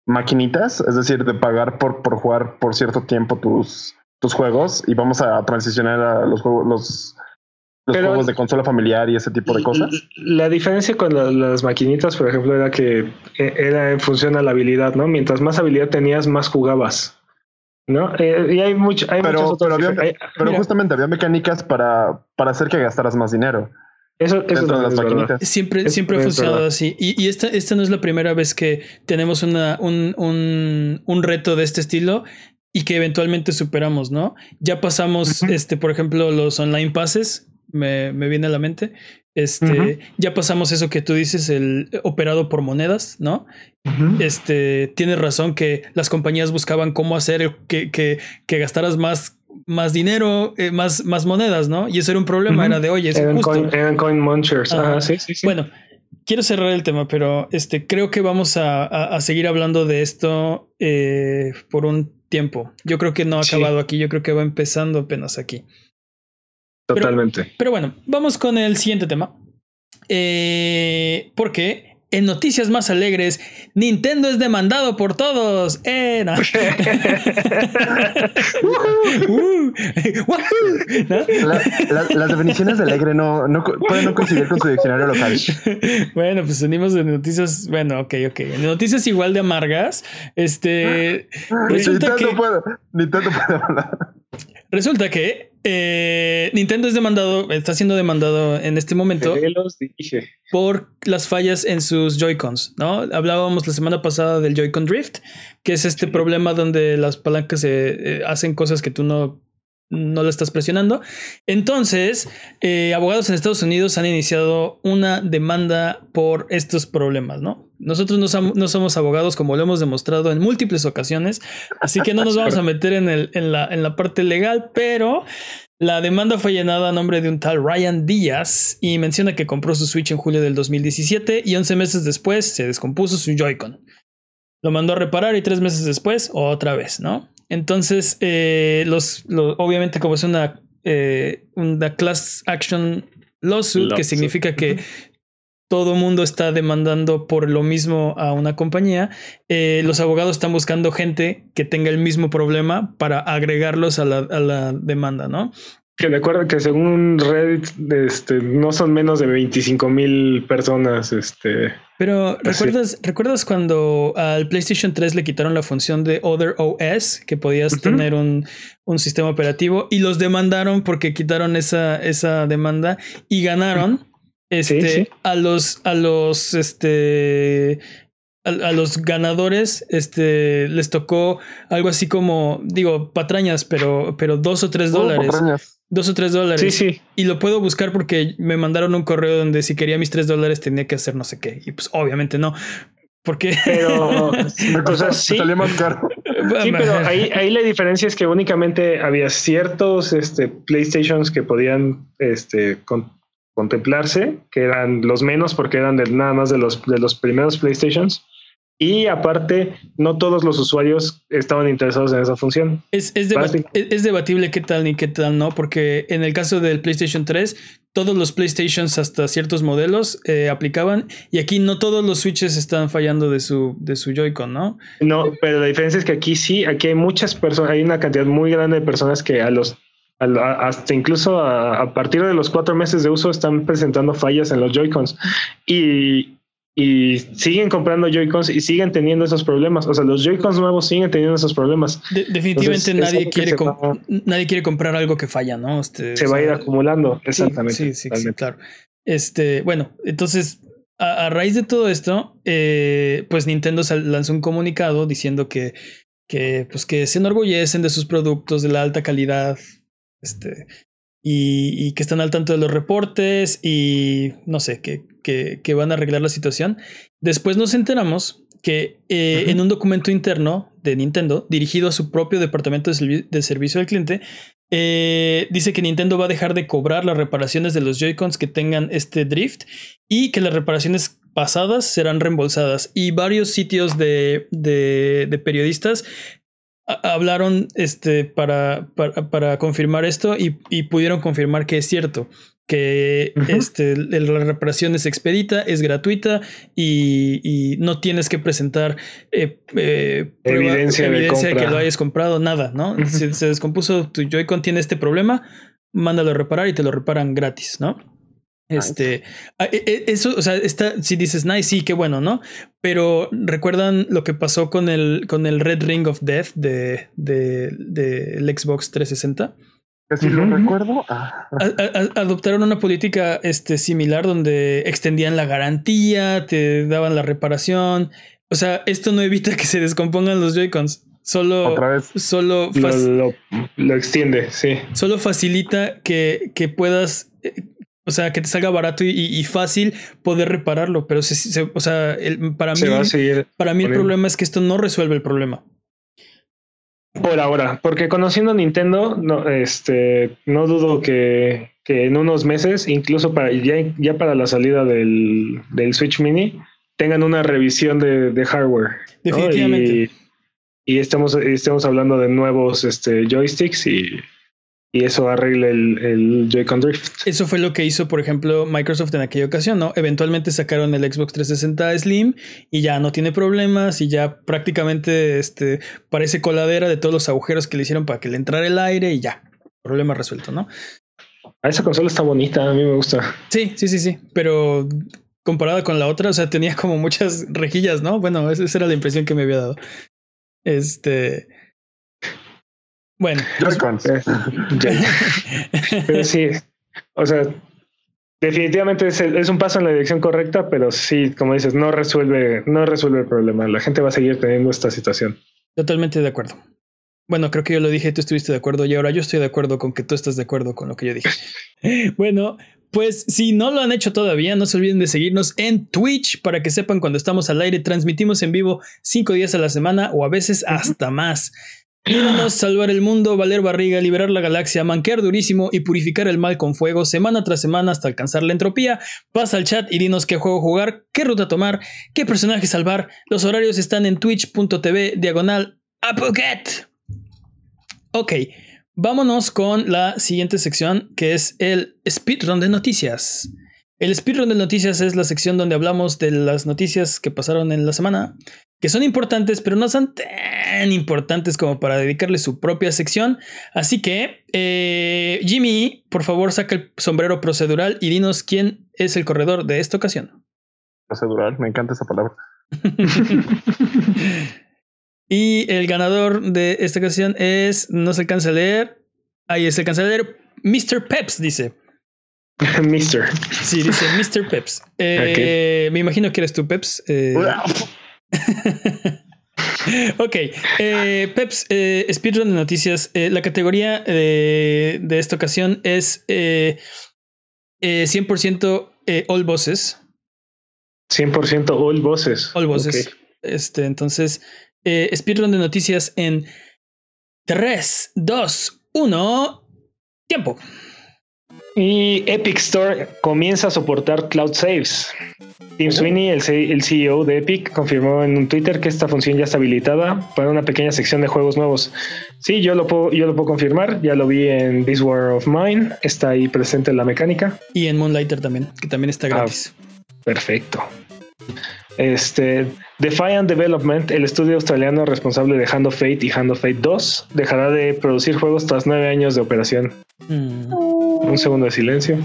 maquinitas? Es decir, de pagar por, por jugar por cierto tiempo tus, tus juegos y vamos a transicionar a los juegos, los, los juegos de consola familiar y ese tipo de cosas. La diferencia con las maquinitas, por ejemplo, era que e, era en función a la habilidad, ¿no? Mientras más habilidad tenías, más jugabas. ¿No? Eh, y hay, mucho, hay pero, pero, pero justamente había mecánicas para, para hacer que gastaras más dinero. Eso, eso Siempre, siempre ha funcionado así. Y, esta, esta no es la primera vez que tenemos una, un, un, un reto de este estilo y que eventualmente superamos, ¿no? Ya pasamos, este, por ejemplo, los online passes, me, me viene a la mente. Este, ya pasamos eso que tú dices, el operado por monedas, ¿no? Este, tienes razón que las compañías buscaban cómo hacer que, que, que gastaras más más dinero, eh, más, más monedas, ¿no? Y eso era un problema, era de, oye, es justo. Coin, coin munchers. sí, sí, sí. Bueno, quiero cerrar el tema, pero este, creo que vamos a, a, seguir hablando de esto eh, por un tiempo. Yo creo que no ha acabado aquí, yo creo que va empezando apenas aquí. Totalmente. Pero, bueno, vamos con el siguiente tema. Eh, porque en noticias más alegres, Nintendo es demandado por todos. Eh, uh, las definiciones de alegre no, no pueden no coincidir con su diccionario local. Bueno, pues venimos de noticias. Bueno, ok, ok. Noticias igual de amargas. Este. Resulta Nintendo que, puede, Nintendo puede hablar. Resulta que eh, Nintendo es demandado, está siendo demandado en este momento por las fallas en sus Joy-Cons, ¿no? Hablábamos la semana pasada del Joy-Con Drift, que es este problema donde las palancas se eh, hacen cosas que tú no no lo estás presionando. Entonces, eh, abogados en Estados Unidos han iniciado una demanda por estos problemas, ¿no? Nosotros no, somos abogados como lo hemos demostrado en múltiples ocasiones, así que no nos vamos a meter en, el, en, la, en la parte legal, pero la demanda fue llenada a nombre de un tal Ryan Díaz y menciona que compró su Switch en julio del 2017 y 11 meses después se descompuso su Joy-Con. Lo mandó a reparar y tres meses después otra vez, ¿no? Entonces, eh, los, obviamente como es una, eh, una class action lawsuit, que significa que todo mundo está demandando por lo mismo a una compañía, eh, los abogados están buscando gente que tenga el mismo problema para agregarlos a la, a la demanda, ¿no? Que recuerda que según Reddit, este, no son menos de 25 mil personas. Este, Pero ¿recuerdas, ¿recuerdas cuando al PlayStation 3 le quitaron la función de Other OS, que podías tener un, un, sistema operativo, y los demandaron porque quitaron esa, esa demanda y ganaron? Este, a los, a los, este, a, los ganadores, este, les tocó algo así como, digo, patrañas, pero, pero dos o tres dólares. Dos o tres dólares. Sí, sí. Y lo puedo buscar porque me mandaron un correo donde si quería mis tres dólares tenía que hacer no sé qué. Y pues obviamente no. Porque. Pero. o sea, sí. más caro. Sí, pero ahí, ahí la diferencia es que únicamente había ciertos este, PlayStations que podían este, contemplarse, que eran los menos porque eran de, nada más de los, de los primeros PlayStations. Y aparte, no todos los usuarios estaban interesados en esa función. Es, es, debatible qué tal ni qué tal no, porque en el caso del PlayStation 3, todos los PlayStations hasta ciertos modelos eh, aplicaban y aquí no todos los switches están fallando de su, de su Joy-Con, ¿no? No, pero la diferencia es que aquí sí, aquí hay muchas personas, hay una cantidad muy grande de personas que a los hasta incluso a, a, partir de los cuatro meses de uso están presentando fallas en los Joy-Cons. Y, y siguen comprando Joy-Cons y siguen teniendo esos problemas. O sea, los Joy-Cons nuevos siguen teniendo esos problemas. definitivamente nadie quiere nadie quiere comprar algo que falla, ¿no? Este, se va a ir acumulando, exactamente. Sí, sí, claro. Este, bueno, entonces, a, raíz de todo esto, eh, pues Nintendo lanzó un comunicado diciendo que, que, pues que se enorgullecen de sus productos de la alta calidad. Este, y, que están al tanto de los reportes y no sé, que, que, van a arreglar la situación. Después nos enteramos que eh, en un documento interno de Nintendo, dirigido a su propio departamento de, servicio al cliente, eh, dice que Nintendo va a dejar de cobrar las reparaciones de los Joy-Cons que tengan este drift y que las reparaciones pasadas serán reembolsadas. Y varios sitios de, de periodistas hablaron este, para, para, confirmar esto y, pudieron confirmar que es cierto, que este, la reparación es expedita, es gratuita y, no tienes que presentar eh, eh, evidencia, de, que lo hayas comprado, nada, ¿no? Si se descompuso tu Joy-Con tiene este problema, mándalo a reparar y te lo reparan gratis, ¿no? Este, ah, e, e, eso, o sea, está, si dices nice, sí, qué bueno, ¿no? Pero recuerdan lo que pasó con el, con el Red Ring of Death de, de, de Xbox 360. Si lo recuerdo. Ah. adoptaron una política este, similar donde extendían la garantía, te daban la reparación. O sea, esto no evita que se descompongan los Joy-Cons. Solo, Otra vez. solo lo, lo, extiende, sí. Solo facilita que, que puedas eh, o sea, que te salga barato y, fácil poder repararlo. Pero, se, o sea, para mí, para mí el problema es que esto no resuelve el problema. Por ahora, porque conociendo a Nintendo, no, este, no dudo que, que en unos meses, incluso para ya, ya para la salida del, del Switch Mini, tengan una revisión de, de hardware. Definitivamente. Y, estamos, estemos hablando de nuevos este, joysticks y y eso arregle el, el Joy-Con Drift. Eso fue lo que hizo, por ejemplo, Microsoft en aquella ocasión, ¿no? Eventualmente sacaron el Xbox 360 Slim y ya no tiene problemas y ya prácticamente este, parece coladera de todos los agujeros que le hicieron para que le entrara el aire y ya, problema resuelto, ¿no? A esa consola está bonita, a mí me gusta. Sí, sí, sí, sí, pero comparada con la otra, o sea, tenía como muchas rejillas, ¿no? Bueno, esa era la impresión que me había dado. Este... Bueno. pero sí, o sea, definitivamente es, un paso en la dirección correcta, pero sí, como dices, no resuelve, no resuelve el problema. La gente va a seguir teniendo esta situación. Totalmente de acuerdo. Bueno, creo que yo lo dije, tú estuviste de acuerdo y ahora yo estoy de acuerdo con que tú estás de acuerdo con lo que yo dije. bueno, pues si no lo han hecho todavía, no se olviden de seguirnos en Twitch para que sepan cuando estamos al aire. Transmitimos en vivo cinco días a la semana o a veces hasta más. Salvar el mundo, valer barriga, liberar la galaxia, manquear durísimo y purificar el mal con fuego semana tras semana hasta alcanzar la entropía. Pasa al chat y dinos qué juego jugar, qué ruta tomar, qué personaje salvar. Los horarios están en twitch.tv diagonal apoget. Ok, vámonos con la siguiente sección que es el speedrun de noticias. El speedrun de noticias es la sección donde hablamos de las noticias que pasaron en la semana, que son importantes, pero no son tan importantes como para dedicarle su propia sección. Así que, eh, Jimmy, por favor, saca el sombrero procedural y dinos quién es el corredor de esta ocasión. Procedural, me encanta esa palabra. y el ganador de esta ocasión es, no se alcanza a leer, ahí es el leer, Mr. Peps, dice. Mister. Sí, dice Mr. Peps. Eh, Me imagino que eres tú, Peps. Eh, ok, eh, Peps, eh, speedrun de noticias. Eh, la categoría de esta ocasión es 100% all bosses. 100% all bosses. All bosses. Este, entonces, speedrun de noticias en 3, 2, 1, tiempo. Y Epic Store comienza a soportar cloud saves. Tim Sweeney, el, CEO de Epic, confirmó en un Twitter que esta función ya está habilitada para una pequeña sección de juegos nuevos. Sí, yo lo puedo, yo lo puedo confirmar. Ya lo vi en This War of Mine. Está ahí presente en la mecánica. Y en Moonlighter también, que también está ah, gratis. perfecto. Este, Defiant Development, el estudio australiano responsable de Hand of Fate y Hand of Fate 2, dejará de producir juegos tras nueve años de operación. Mm. Un segundo de silencio.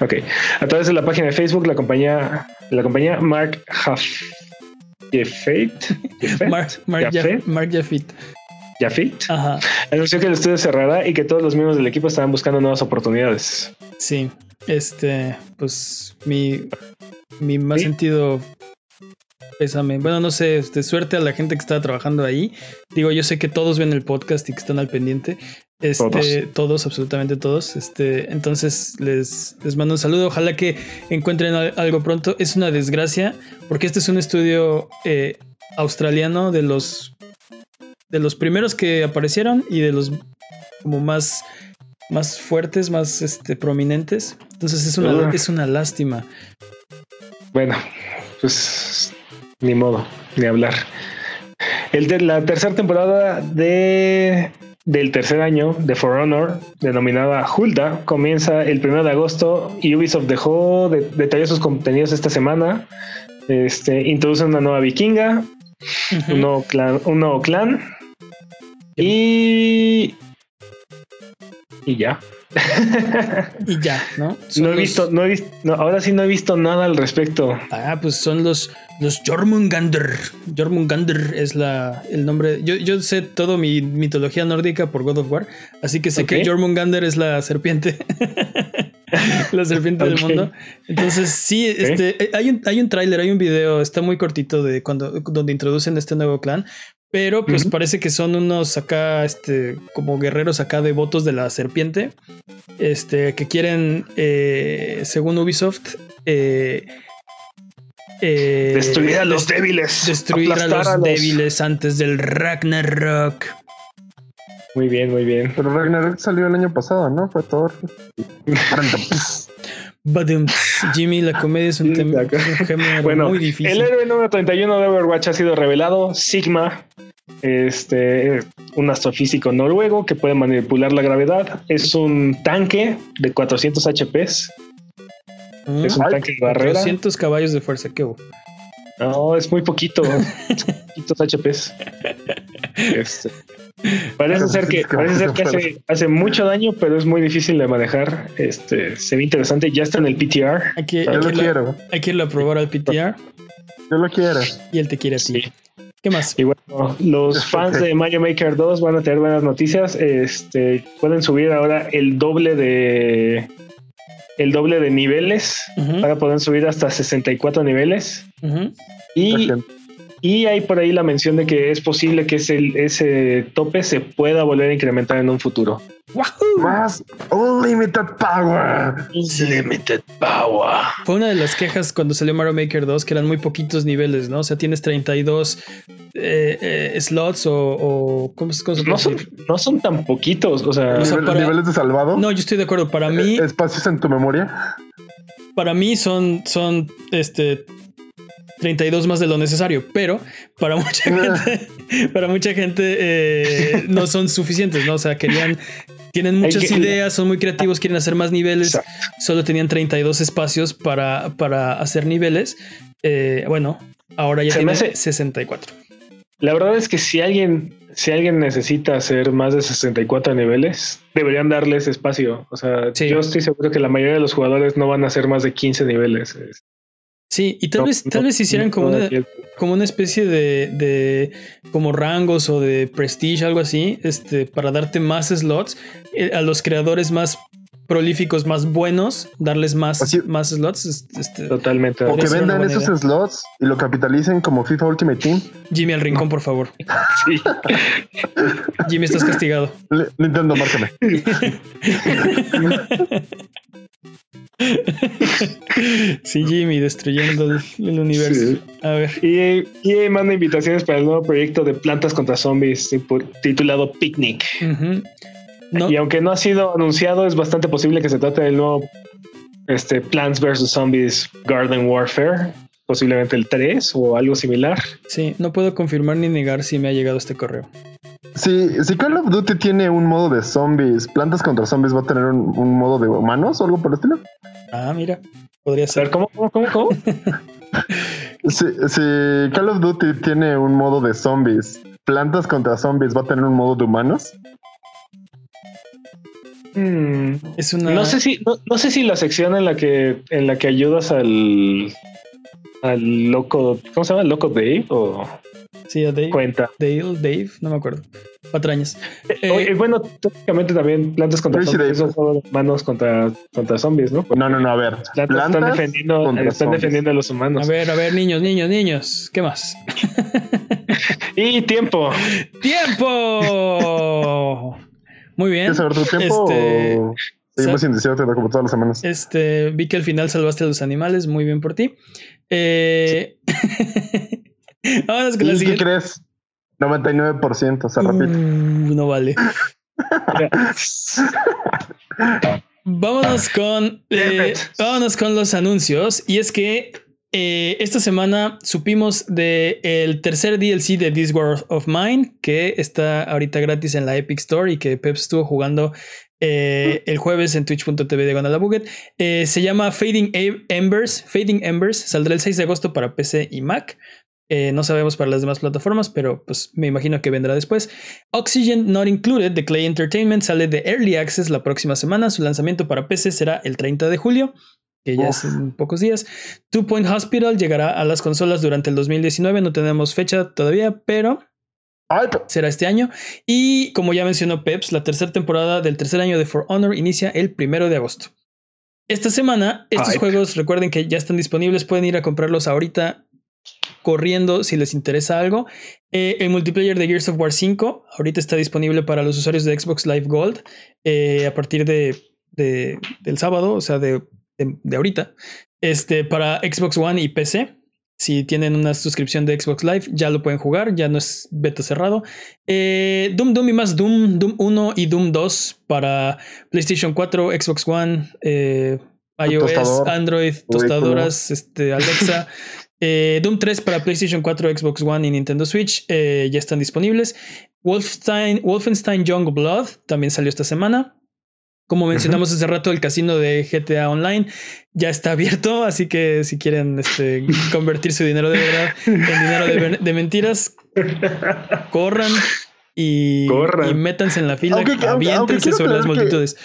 Ok. A través de la página de Facebook, la compañía, la compañía Mark Huff. Mark, Mark, Mark Jafit. Anunció que el estudio cerrará y que todos los miembros del equipo estaban buscando nuevas oportunidades. Sí, este, pues mi, mi más sentido pésame. Bueno, no sé, este, suerte a la gente que está trabajando ahí. Digo, yo sé que todos ven el podcast y que están al pendiente. Este, todos. absolutamente todos. Este, entonces les, les mando un saludo. Ojalá que encuentren algo pronto. Es una desgracia porque este es un estudio eh, australiano de los de los primeros que aparecieron y de los como más más fuertes, más este, prominentes. Entonces es una, es una lástima. Bueno, pues ni modo, ni hablar. El de la tercera temporada de del tercer año de For Honor, denominada Hulda, comienza el 1 de agosto y Ubisoft dejó de, detalló sus contenidos esta semana. Este, introducen una nueva vikinga, un, nuevo clan, un nuevo clan y, y ya. y ya, ¿no? no he visto, no he visto, ahora sí no he visto nada al respecto. Ah, pues son los, los Jormungander. Jormungander es la, el nombre. Yo, yo sé todo mi mitología nórdica por God of War, así que sé que Jormungander es la serpiente. la serpiente del mundo. Entonces, sí, este, hay un, hay un tráiler, hay un video, está muy cortito de cuando, donde introducen este nuevo clan, pero pues parece que son unos acá, este, como guerreros acá devotos de la serpiente, este, que quieren, eh, según Ubisoft, eh, eh, destruir a los débiles. Destruir a los, débiles antes del Ragnarok. Muy bien, muy bien. Pero Ragnarok salió el año pasado, ¿no? Fue Jimmy, la comedia es un tema bueno, muy difícil. El héroe número 31 de Overwatch ha sido revelado, Sigma, este, un astrofísico noruego que puede manipular la gravedad. Es un tanque de 400 HPs. Mm. Es un tanque de barrera. 400 caballos de fuerza, ¿qué hubo? No, es muy poquito. poquitos HPs. Este, parece ser que, parece ser que hace, hace, mucho daño, pero es muy difícil de manejar. Este se ve interesante. Ya está en el PTR. Hay que, Yo lo quiero. Hay que irlo a probar al PTR. Yo lo quiero. Y él te quiere a ti. ¿Qué más? Y bueno, los fans de Mario Maker 2 van a tener buenas noticias. Este pueden subir ahora el doble de el doble de niveles para poder subir hasta 64 niveles. Y, y hay por ahí la mención de que es posible que ese, ese tope se pueda volver a incrementar en un futuro. Más Unlimited Power. Unlimited Power. Fue una de las quejas cuando salió Mario Maker 2 que eran muy poquitos niveles, ¿no? O sea, tienes 32 eh, eh, slots o, ¿cómo, se no, son, no son tan poquitos, o sea, niveles de salvado. No, yo estoy de acuerdo. Para mí, eh, espacios en tu memoria. Para mí son, son este 32 más de lo necesario, pero para mucha gente, para mucha gente no son suficientes, ¿no? O sea, querían tienen muchas ideas, son muy creativos, quieren hacer más niveles. Solo tenían 32 espacios para, para hacer niveles. Eh, bueno, ahora ya tienen 64. La verdad es que si alguien, si alguien necesita hacer más de 64 niveles, deberían darles espacio. O sea, yo estoy seguro que la mayoría de los jugadores no van a hacer más de 15 niveles. Sí, y tal vez, tal vez hicieran como, una, como una especie de, de, como rangos o de prestige, algo así, este, para darte más slots eh, a los creadores más prolíficos más buenos, darles más, Así- más slots. Este, Totalmente. O que vendan esos slots y lo capitalicen como FIFA Ultimate Team. Jimmy al rincón, por favor. Sí. Jimmy, estás castigado. Le- Nintendo, márcame. sí, Jimmy, destruyendo el, el universo. Sí. A ver. Y, y manda invitaciones para el nuevo proyecto de plantas contra zombies titulado Picnic. No, Y aunque no ha sido anunciado, es bastante posible que se trate del nuevo este, Plants vs. Zombies Garden Warfare, posiblemente el 3 o algo similar. sí, no puedo confirmar ni negar si me ha llegado este correo. Si, si Call of Duty tiene un modo de zombies, plantas contra zombies, ¿va a tener un, un modo de humanos o algo por el estilo? Ah, mira, podría ser. ¿cómo, cómo, cómo, cómo? Si, si Call of Duty tiene un modo de zombies, plantas contra zombies, ¿va a tener un modo de humanos? Hmm, Es una. No sé si, no, no sé si la sección en la que en la que ayudas al al loco, ¿cómo se llama? ¿Loco Dave o Sí, a Dave, cuenta? Dale, Dave, no me acuerdo. Patrañas. Eh, Oye, bueno, técnicamente también plantas contra zombies, Dave. es un juego de manos contra, contra zombies, ¿no? No, no, no, a ver. Plantas, están defendiendo, contra están defendiendo a los humanos. a ver, a ver, niños, niños, niños. ¿Qué más? Y tiempo. ¡Tiempo! Muy bien. ¿Quieres saber tu tiempo Este, o seguimos sin decirte como todas las semanas? Este, vi que al final salvaste a los animales, muy bien por ti. Eh... Vámonos con la ¿Y qué crees? 99%, se repite. Uh, no vale. Vámonos con, eh, vámonos con los anuncios. Y es que eh, esta semana supimos de el tercer DLC de This War of Mine, que está ahorita gratis en la Epic Store y que Pep estuvo jugando eh, el jueves en twitch.tv de Buget. Eh, se llama Fading Embers. Fading Embers saldrá el 6 de agosto para PC y Mac. Eh, no sabemos para las demás plataformas, pero pues me imagino que vendrá después. Oxygen Not Included de Clay Entertainment sale de Early Access la próxima semana. Su lanzamiento para PC será el 30 de julio, que ya es en pocos días. Two Point Hospital llegará a las consolas durante el 2019. No tenemos fecha todavía, pero será este año. Y como ya mencionó Peps, la tercera temporada del tercer año de For Honor inicia el primero de agosto. Esta semana, estos juegos, recuerden que ya están disponibles, pueden ir a comprarlos ahorita corriendo si les interesa algo. Eh, el multiplayer de Gears of War 5 ahorita está disponible para los usuarios de Xbox Live Gold eh, a partir de, de- del sábado, o sea, de, de- de ahorita. Este, para Xbox One y PC. Si tienen una suscripción de Xbox Live, ya lo pueden jugar, ya no es beta cerrado. Eh, Doom, Doom y más Doom, Doom 1 y Doom 2 para PlayStation 4, Xbox One, eh, iOS, tostador, Android, tostadoras, este, Alexa. Eh, Doom 3 para PlayStation 4, Xbox One y Nintendo Switch eh, ya están disponibles. Wolfenstein, Wolfenstein Young Blood también salió esta semana. Como mencionamos hace rato, el casino de GTA Online ya está abierto, así que si quieren este, convertir su dinero de verdad en dinero de, mentiras, corran y, Corran. y métanse en la fila, Aunque- aunque- aunque sobre las multitudes.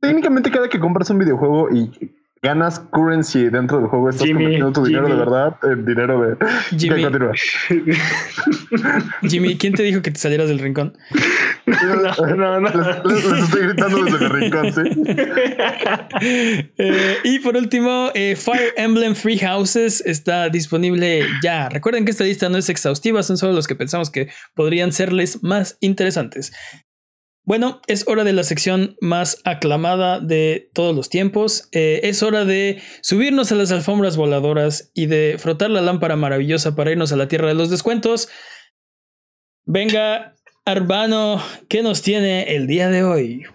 técnicamente cada que compras un videojuego y ganas currency dentro del juego, estás Jimmy, convirtiendo tu dinero de verdad en dinero de... Jimmy. Jimmy, ¿quién te dijo que te salieras del rincón? No, no, no. Les, les- les estoy gritando desde el rincón, ¿sí? Eh, y por último, eh, Fire Emblem Free Houses está disponible ya. Recuerden que esta lista no es exhaustiva, son solo los que pensamos que podrían serles más interesantes. Bueno, es hora de la sección más aclamada de todos los tiempos. Eh, es hora de subirnos a las alfombras voladoras y de frotar la lámpara maravillosa para irnos a la tierra de los descuentos. Venga, Arbano, ¿qué nos tiene el día de hoy?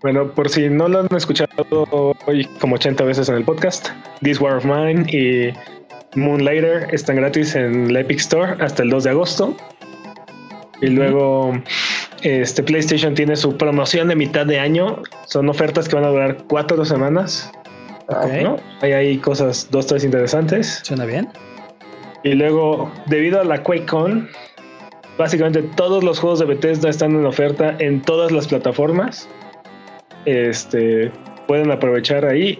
Bueno, por si no lo han escuchado hoy como 80 veces en el podcast, This War of Mine y Moonlighter están gratis en la Epic Store hasta el 2 de agosto. Y luego este PlayStation tiene su promoción de mitad de año. Son ofertas que van a durar cuatro semanas. Ok. ¿no? Hay ahí cosas, dos, tres interesantes. ¿Suena bien? Y luego, debido a la QuakeCon, básicamente todos los juegos de Bethesda están en oferta en todas las plataformas. Este, pueden aprovechar ahí.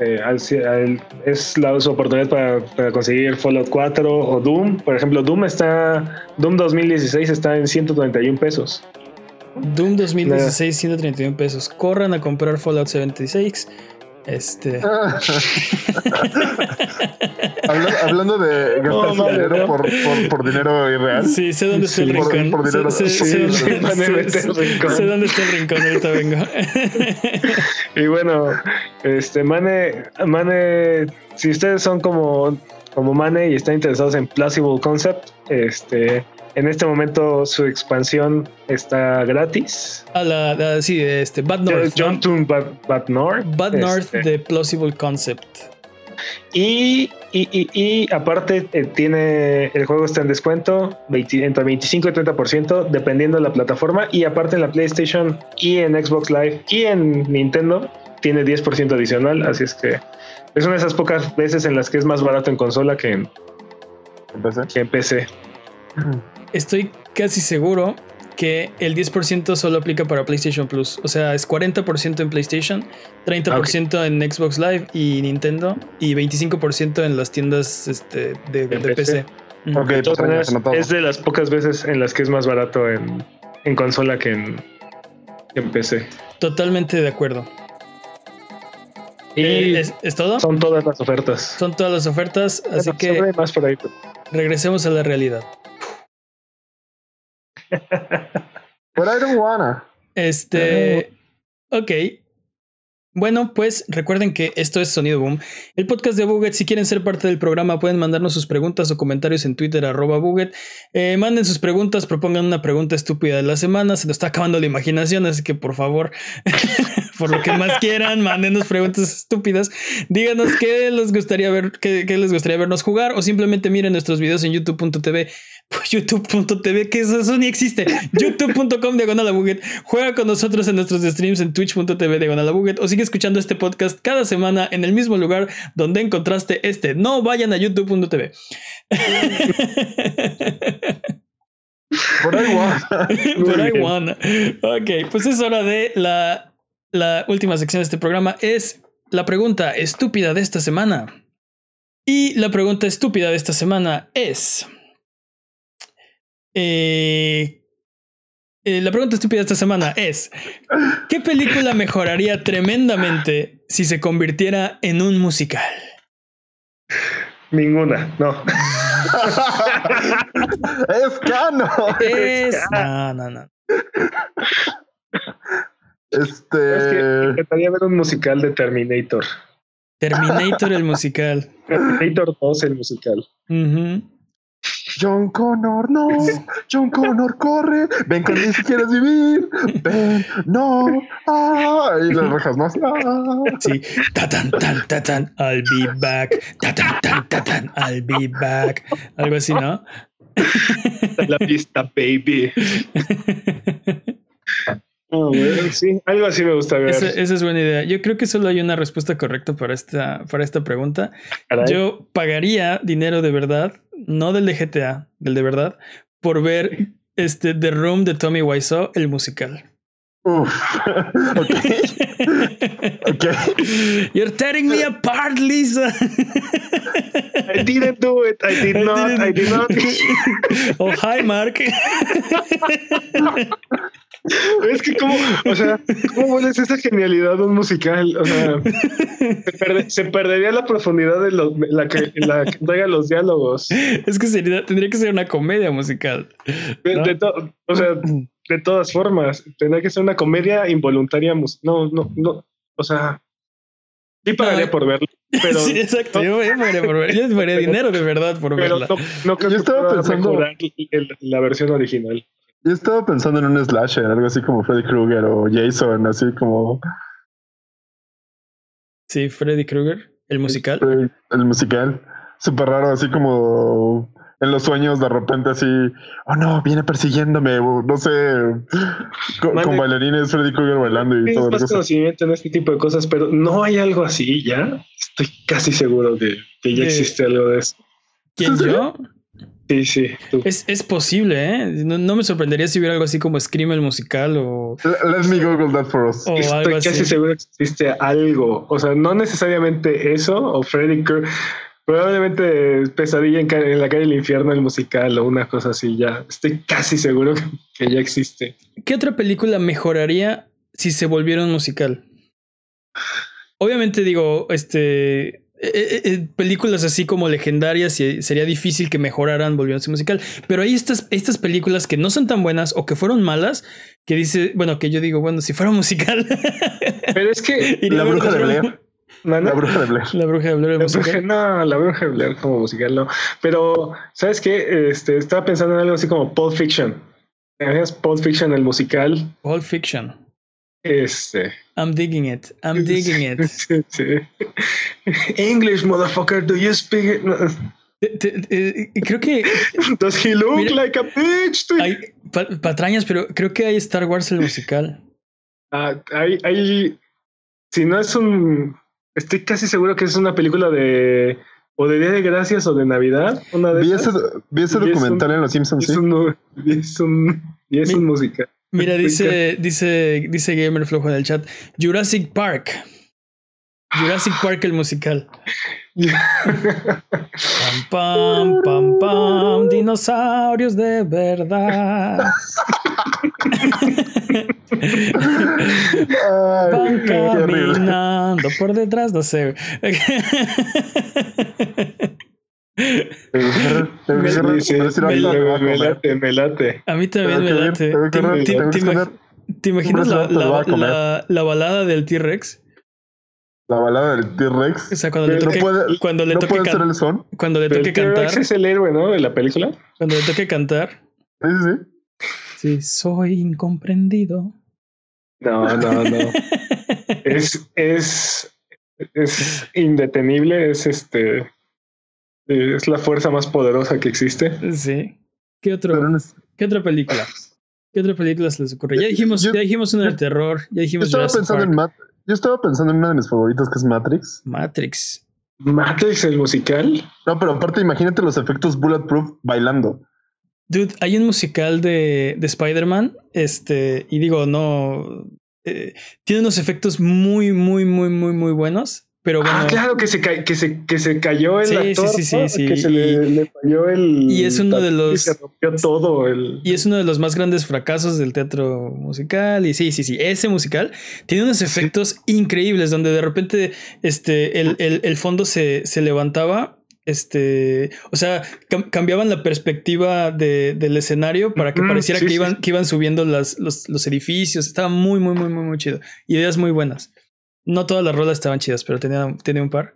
Al- al- es la, su oportunidad para, para conseguir Fallout 4 o Doom. Por ejemplo, Doom está, Doom 2016 está en 131 pesos. Doom 2016, 131 pesos. Corran a comprar Fallout 76. Este. Habla- hablando de gastar No, dinero no. por, por, por dinero irreal. Sí, sé dónde está el Sí, por- rincón. por dinero. Sé- sé- Sí, sé dónde- sí, sé- van a meter sé- el rincón. sé dónde está el rincón, ahorita vengo. Y bueno, este Mane, Mane, si ustedes son como, como Mane y están interesados en Plausible Concept, este, en este momento su expansión está gratis. A la, la- sí, este, Bad North. John ¿no? Toon Bad, Bad North. Bad North Este, de Plausible Concept. Y, y, y, y aparte eh, tiene el juego está en descuento 20 entre 25 y 30% dependiendo de la plataforma y aparte en la PlayStation y en Xbox Live y en Nintendo tiene 10% adicional así es que es una de esas pocas veces en las que es más barato en consola que en, Empecé. que en PC. Estoy casi seguro que el 10% solo aplica para PlayStation Plus. O sea, es 40% en PlayStation, 30% en Xbox Live y Nintendo y 25% en las tiendas este, de, PC. Ok, De todas pues es de las pocas veces en las que es más barato en, en consola que en, PC. Totalmente de acuerdo. Y Eh, ¿es, es todo? son todas las ofertas. Son todas las ofertas, así Bueno, que siempre hay más por ahí. pero- regresemos a la realidad. But I don't wanna. Este. Ok. Bueno, pues recuerden que esto es Sonido Boom, el podcast de Buget. Si quieren ser parte del programa, pueden mandarnos sus preguntas o comentarios en Twitter, arroba Buget. Eh, manden sus preguntas, propongan una pregunta estúpida de la semana. Se nos está acabando la imaginación, así que por favor, por lo que más quieran, mándenos preguntas estúpidas. Díganos qué les gustaría ver, qué, qué les gustaría vernos jugar, o simplemente miren nuestros videos en youtube.tv. youtube.tv, que eso, eso ni existe. youtube.com diagonal. Juega con nosotros en nuestros streams en twitch.tv diagonal. O sigue escuchando este podcast cada semana en el mismo lugar donde encontraste este. No vayan a youtube.tv. But I bien. wanna. Ok, pues es hora de la, la última sección de este programa. Es la pregunta estúpida de esta semana. Y la pregunta estúpida de esta semana es... eh, eh, la pregunta estúpida de esta semana es, ¿qué película mejoraría tremendamente si se convirtiera en un musical? Ninguna, no. es cano. Es... No, no, no. Este. Es que me encantaría ver un musical de Terminator. Terminator el musical. Terminator 2 el musical. Ujú. John Connor, no. John Connor, corre. Ven conmigo si quieres vivir. Ven, no. Ah, y las rejas más. Ah. Sí, tatan, tan, tatan, I'll be back. Tatan, tan, tatan, I'll be back. Algo así, ¿no? La pista, baby. Oh, bueno, sí, algo así me gusta ver. Esa, esa es buena idea. Yo creo que solo hay una respuesta correcta para esta, para esta pregunta. Caray. Yo pagaría dinero de verdad, no del de GTA, del de verdad, por ver este The Room de Tommy Wiseau, el musical. Uf. ok. Ok. You're tearing me apart, Lisa. I didn't do it. I did not. I did not. oh, hi, Mark. Es que como, o sea, ¿cómo vuelves esa genialidad de un musical? O sea, se, perde- se perdería la profundidad de lo- la que la que traiga los diálogos. Es que sería, tendría que ser una comedia musical. De, ¿No? de to- o sea, de todas formas, tendría que ser una comedia involuntaria. No, no, no. O sea, sí pagaría No. por verlo, pero, sí, exacto. Yo, yo pagaría por ver- yo pagaría dinero de verdad por pero verla. no, creo Yo estaba pensando- el- la versión original. Yo estaba pensando en un slasher, algo así como Freddy Krueger o Jason, así como Sí, Freddy Krueger, el musical. el musical. Súper raro, así como en los sueños de repente así, oh no, viene persiguiéndome, o no sé, con, bailarines Freddy Krueger bailando y Tienes todo más conocimiento en este tipo de cosas, pero no hay algo así ya. Estoy casi seguro de que ya existe algo de eso. ¿Quién yo? Sí, sí. tú. Es, es posible, ¿eh? No, no me sorprendería si hubiera algo así como Scream el musical o, Let me Google that for us. Estoy casi así. seguro que existe algo. O sea, no necesariamente eso o Freddy Krueger. Probablemente Pesadilla en la calle del infierno, el musical o una cosa así, ya. Estoy casi seguro que, que ya existe. ¿Qué otra película mejoraría si se volviera un musical? Obviamente digo, este... eh, eh, eh, películas así como legendarias y sería difícil que mejoraran volviéndose musical, pero hay estas, estas películas que no son tan buenas o que fueron malas, que dice, bueno, que yo digo, bueno, si fuera musical, Pero es que La bruja de Blair. La bruja de Blair. La bruja de Blair La musical. bruja- no, la bruja de Blair como musical no. Pero, ¿sabes qué? Este, estaba pensando en algo así como Pulp Fiction. ¿Sabías Pulp Fiction, el musical? Pulp Fiction. Este. I'm digging it. I'm digging it. English, motherfucker, do you speak it? No. Te- te- te- creo que Does he look Mira, like a bitch? hay pa- patrañas, pero creo que hay Star Wars el musical. Ah, hay, hay, si no es un, estoy casi seguro que es una película de, o de Día de Gracias o de Navidad, una de Vi ese, esas. vi ese Y es documental un- en Los Y Simpsons, es sí. un, y es un, y es Mi- un musical. Mira, dice, dice, dice Gamer Flojo en el chat. Jurassic Park. Jurassic Park el musical. Pam, pam, pam, pam, dinosaurios de verdad. Van caminando por detrás, no sé. Tengo que correr, tengo que Me- late, me late. A mí también me late. ¿Te, imaginas la, balada del T-Rex? La balada del O T-Rex. sea, cuando le No toque, puede, cuando le no toque, puede can- ser el son. cuando le Pero toque el T-Rex cantar, es el héroe, ¿no? De la película. cuando le toque cantar, Sí, sí, sí. sí, soy incomprendido. No, no, no. es, es, es indetenible, es este, es la fuerza más poderosa que existe. Sí. ¿Qué otro? Pero no es- ¿Qué otra película? ¿Qué otra película se les ocurre? Ya dijimos, Yo- ya dijimos una de yo- terror, ya Yo dijimos estaba Jurassic pensando en Mat- Yo estaba pensando en una de mis favoritas que es Matrix. Matrix. Matrix, el musical. No, pero aparte imagínate los efectos bulletproof bailando. Dude, hay un musical de, de Spider-Man, este, y digo, no, eh, tiene unos efectos muy, muy, muy, muy, muy buenos, pero bueno, Ah, claro, que se, que se, que se cayó el Sí, actor, sí, sí, Que se y- le, le falló el... y es uno de los- Se rompió todo el... y es uno de los más grandes fracasos del teatro musical, y sí, sí, sí, ese musical tiene unos efectos increíbles, donde de repente, este, el, el, el fondo se, se levantaba. Este, o sea, cam- cambiaban la perspectiva de- del escenario para que pareciera sí, que sí. iban, que iban subiendo las, los, los edificios. Estaba muy, muy, muy, muy, muy chido. Ideas muy buenas. No todas las rolas estaban chidas, pero tenía, tenía un par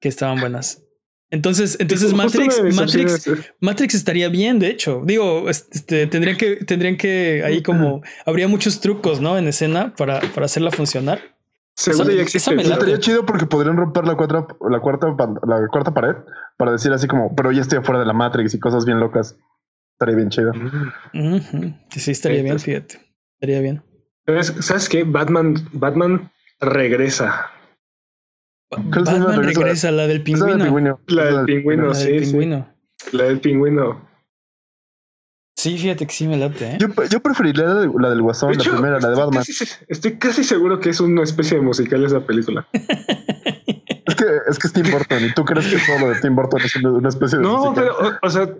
que estaban buenas. Entonces, entonces Matrix, Matrix, es- Matrix estaría bien, de hecho. Digo, este, tendrían que, tendrían que ahí como habría muchos trucos, ¿no? En escena para, para hacerla funcionar. Seguro ya existe. Estaría chido porque podrían romper la cuarta, la cuarta, la cuarta pared para decir así como, pero ya estoy afuera de la Matrix y cosas bien locas. Estaría bien chido. Sí, sí, estaría bien, fíjate. Estaría bien. ¿Sabes, ¿Sabes qué? Batman, Batman regresa. ¿Cuál es la Batman regresa? regresa, la del pingüino. La del pingüino, La sí, del sí. pingüino. La del pingüino. Sí, fíjate que sí me late, ¿eh? Yo, yo preferiría la, de- la del Guasón, De la primera, la de Batman. casi- estoy casi seguro que es una especie de musical esa película. Es que, es que es Tim Burton y tú crees que todo lo de Tim Burton es una, una especie de. No, musical? pero, o, o sea,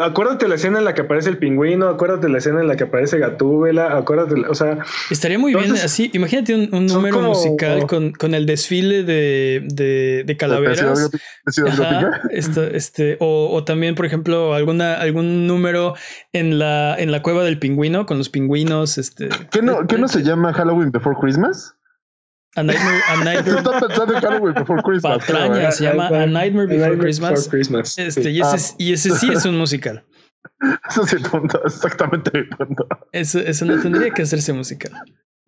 acuérdate la escena en la que aparece el pingüino, acuérdate la escena en la que aparece Gatúbela, acuérdate, la- o sea, Estaría muy bien así. Imagínate un, número como- musical con, con el desfile de, de, de calaveras. ¿De Ciudad Ajá, esto- este, o, o también, por ejemplo, alguna, algún número en la, en la cueva del pingüino, con los pingüinos, este. ¿Qué no, ¿Qué no se llama Halloween Before Christmas? A Nightmare, a Tú Nightmare, estás pensando en Halloween Before Christmas. Patraña. ¿eh? se llama A Nightmare Before Christmas. Christmas, este, sí. y, ese, Ah. y ese sí es un musical. Eso es mi punto, exactamente mi punto. Eso, eso no tendría que hacerse musical.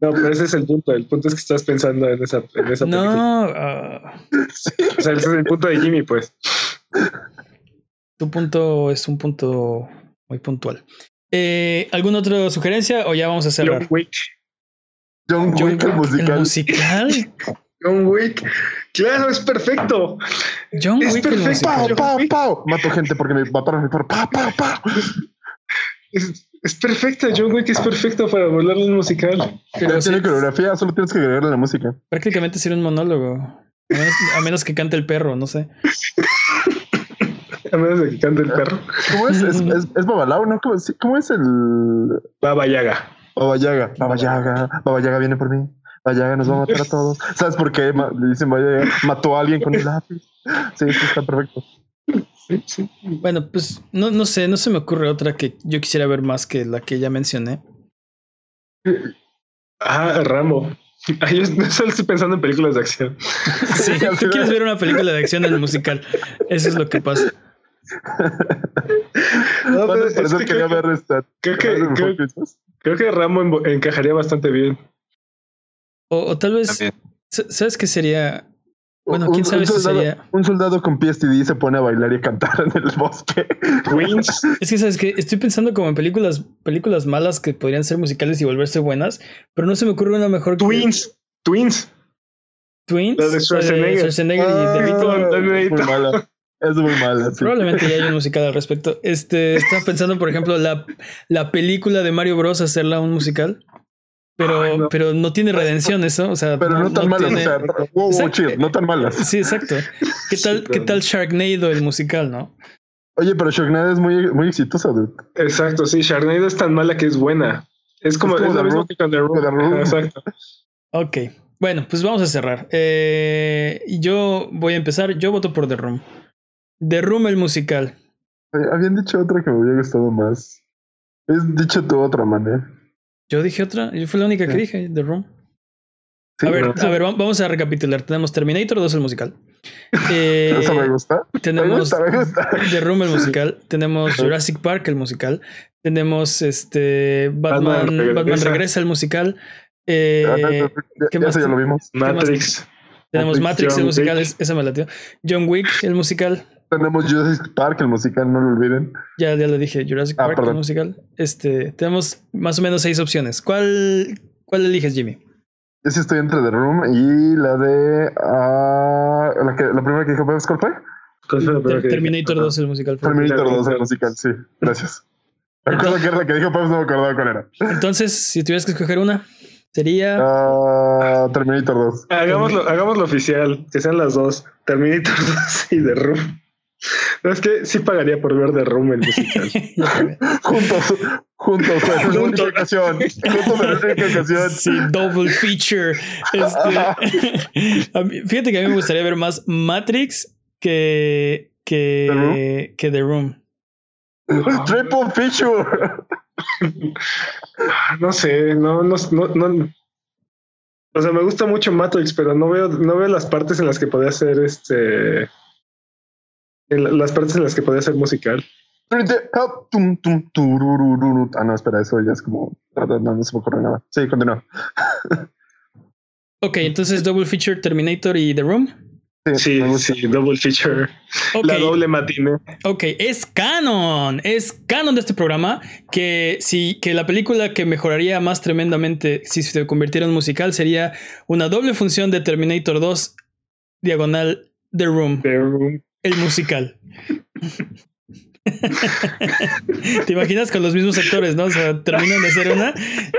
No, pero ese es el punto. El punto es que estás pensando en esa, en esa película. No, ah, O sea, ese es el punto de Jimmy, pues. tu punto es un punto muy puntual. Eh, ¿Alguna otra sugerencia o ya vamos a cerrar? John Wick. John John Wick, el musical. ¿El musical? John Wick. Claro, es perfecto. John Es Wick, el perfecto. Musical. pau, pau. Mato gente porque me mataron mi perro. Pau, pau, pau. Es, es perfecto. John Wick es perfecto para volarle un musical. Pero Tiene sí, coreografía, solo tienes que agregarle la música. prácticamente sería un monólogo. A menos, a menos que cante el perro, no sé. A menos de que cante el perro. ¿Cómo es? Es, es, es Babalao, ¿no? ¿Cómo, sí, ¿Cómo es el Baba Yaga. Baba Yaga? Baba Yaga, Baba Yaga viene por mí. Baba Yaga nos va a matar a todos. ¿Sabes por qué? Le dicen Baba Yaga, mató a alguien con un lápiz. Sí, sí, está perfecto. Sí, sí. Bueno, pues no, no sé, no se me ocurre otra que yo quisiera ver más que la que ya mencioné. Ah, Rambo. Ay, yo estoy pensando en películas de acción. Sí, tú quieres ver una película de acción en el musical. Eso es lo que pasa. No, ¿Cuándo pero es que quería creo, ver esta? creo que- ¿Ver creo- que Rambo envo- encajaría bastante bien. O, o tal vez, También. ¿sabes qué sería? Bueno, Un- quién un sabe si soldado- sería. Un soldado con PSTD se pone a bailar y a cantar en el bosque. Twins. Es que sabes que estoy pensando como en películas, películas malas que podrían ser musicales y volverse buenas, pero no se me ocurre una mejor que Twins. Twins. Twins. La de Schwarzenegger. Schwarzenegger y Ah, De Vito. es muy mala. Es muy mala. sí. Probablemente ya hay un musical al respecto. Este, estaba pensando, por ejemplo, la, la película de Mario Bros. hacerla un musical. Pero, Ay, no. pero no tiene redención eso. O sea, Pero no, tan mala. tiene- O sea, wow, chill, no tan malas. Sí, exacto. ¿Qué tal, Sí, ¿qué tal Sharknado, el musical, no? Oye, pero Shognade es muy, muy exitosa, dude. Exacto, sí. Sharknado es tan mala que es buena. Es como, Es como es lo mismo que con The Room. Exacto. Ok. Bueno, pues vamos a cerrar. Eh, yo voy a empezar. Yo voto por The Room. The Room, el musical. Habían dicho otra que me hubiera gustado más. Es dicho tu otra manera. Yo dije otra. Yo fui la única que Sí. dije, The Room. Sí, a ver, a ver, va- vamos a recapitular. Tenemos Terminator 2, el musical. Eh, Eso me gusta. Me tenemos gusta, me gusta. The Room, el musical. Tenemos Jurassic Park, el musical. Tenemos este Batman, Batman Batman, regresa. el musical. Eh, Ah, no, no, ya- ¿qué más eso ya lo vimos. Matrix. tenemos Matrix, el musical. Wick. esa me latió. John Wick, el musical. Tenemos Jurassic Park, el musical, no lo olviden. Ya, ya lo dije, Jurassic Ah, Park, el musical. Este, tenemos más o menos seis opciones. ¿Cuál, cuál eliges, Jimmy? Yo sí estoy entre The Room y la de. ah, la, que, la primera que dijo, ¿cuál fue? ¿Cuál fue la primera Ter- que Terminator dije? 2, el musical. Terminator 2, el musical, sí. Gracias. Me acuerdo que era la que dijo Peps, no me acordaba cuál era. Entonces, si tuvieras que escoger una, sería. Ah, Terminator 2. Hagámoslo, hagámoslo oficial, que sean las dos, Terminator 2 y The Room. No, es que sí pagaría por ver The Room el musical. Juntos, juntos, en una ocasión. Juntos en una ocasión. Sí, double feature. Este, mí- fíjate que a mí me gustaría ver más Matrix que, que, que The Room. Triple feature. No sé, no, no, no, no. O sea, me gusta mucho Matrix, pero no veo, no veo las partes en las que podía ser este. En la- las partes en las que podía ser musical. Ah, no, espera, eso ya es como. No, no, se me ocurre nada. Sí, continúa. Ok, entonces double feature Terminator y The Room. Sí, gusta. sí, double feature. La doble matiné. ok, es canon, es canon de este programa que si que la película que mejoraría más tremendamente si se convirtiera en musical sería una doble función de Terminator 2 diagonal The Room. The Room. El musical. Te imaginas con los mismos actores, ¿no? O sea, terminan de hacer una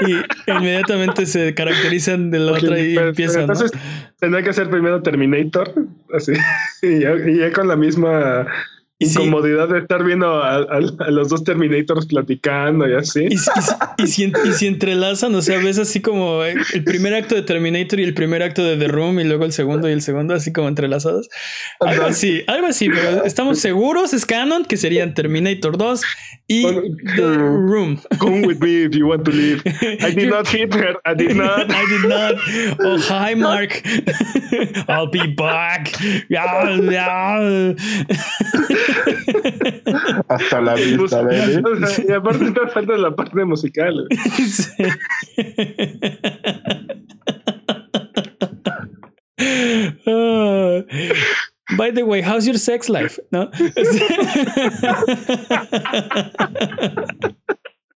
y inmediatamente se caracterizan de la otra y pero- empiezan. pero tendría que ser primero Terminator, así, y ya, y ya con la misma Incomodidad de estar viendo a, a- a los dos Terminators platicando y así. Y, si- y si- y si, en- y si entrelazan, o sea, ves así como eh, el primer acto de Terminator y el primer acto de The Room y luego el segundo y el segundo, así como entrelazados. Algo así, algo así, pero estamos seguros, es canon, que serían Terminator 2 y Bueno, The Room. Come with me if you want to live. I did not hit her. I did not. I did not. Oh, hi, Mark. I'll be back. Hasta la vista, baby. O sea, y aparte está falta la parte musical. Sí. Ah. by the way, how's your sex life? ¿No?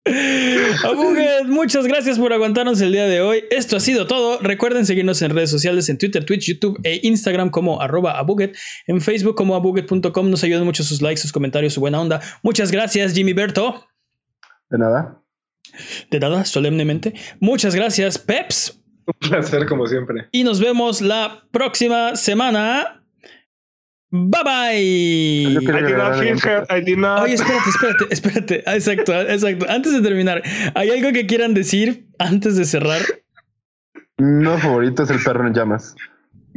Abuget, muchas gracias por aguantarnos el día de hoy. Esto ha sido todo. Recuerden seguirnos en redes sociales, en Twitter, Twitch, YouTube e Instagram como arroba abuget, en Facebook como abuget.com. Nos ayudan mucho sus likes, sus comentarios, su buena onda. Muchas gracias, Jimmy Berto. De nada. De nada, solemnemente. Muchas gracias, Peps. placer, como siempre. Y nos vemos la próxima semana. Bye bye. I did not algo. her, I did not. Oye, espérate, espérate, espérate. Ah, Exacto, exacto. Antes de terminar, ¿hay algo que quieran decir antes de cerrar? Mi nuevo favorito es el perro en llamas.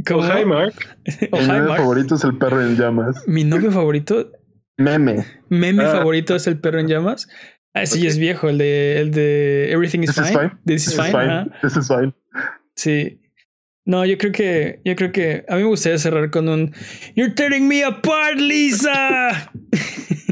¿Cómo? Oh, hi, Mark. Oh, Mi hi, Mark. favorito es el perro en llamas. Mi novio favorito, Meme. meme Ah. favorito es el perro en llamas. Ah, Ok. es viejo, el de, el de Everything is This is fine. fine. This is This is fine. fine. This is fine. Sí. No, yo creo que, yo creo que a mí me gustaría cerrar con un You're tearing me apart, Lisa.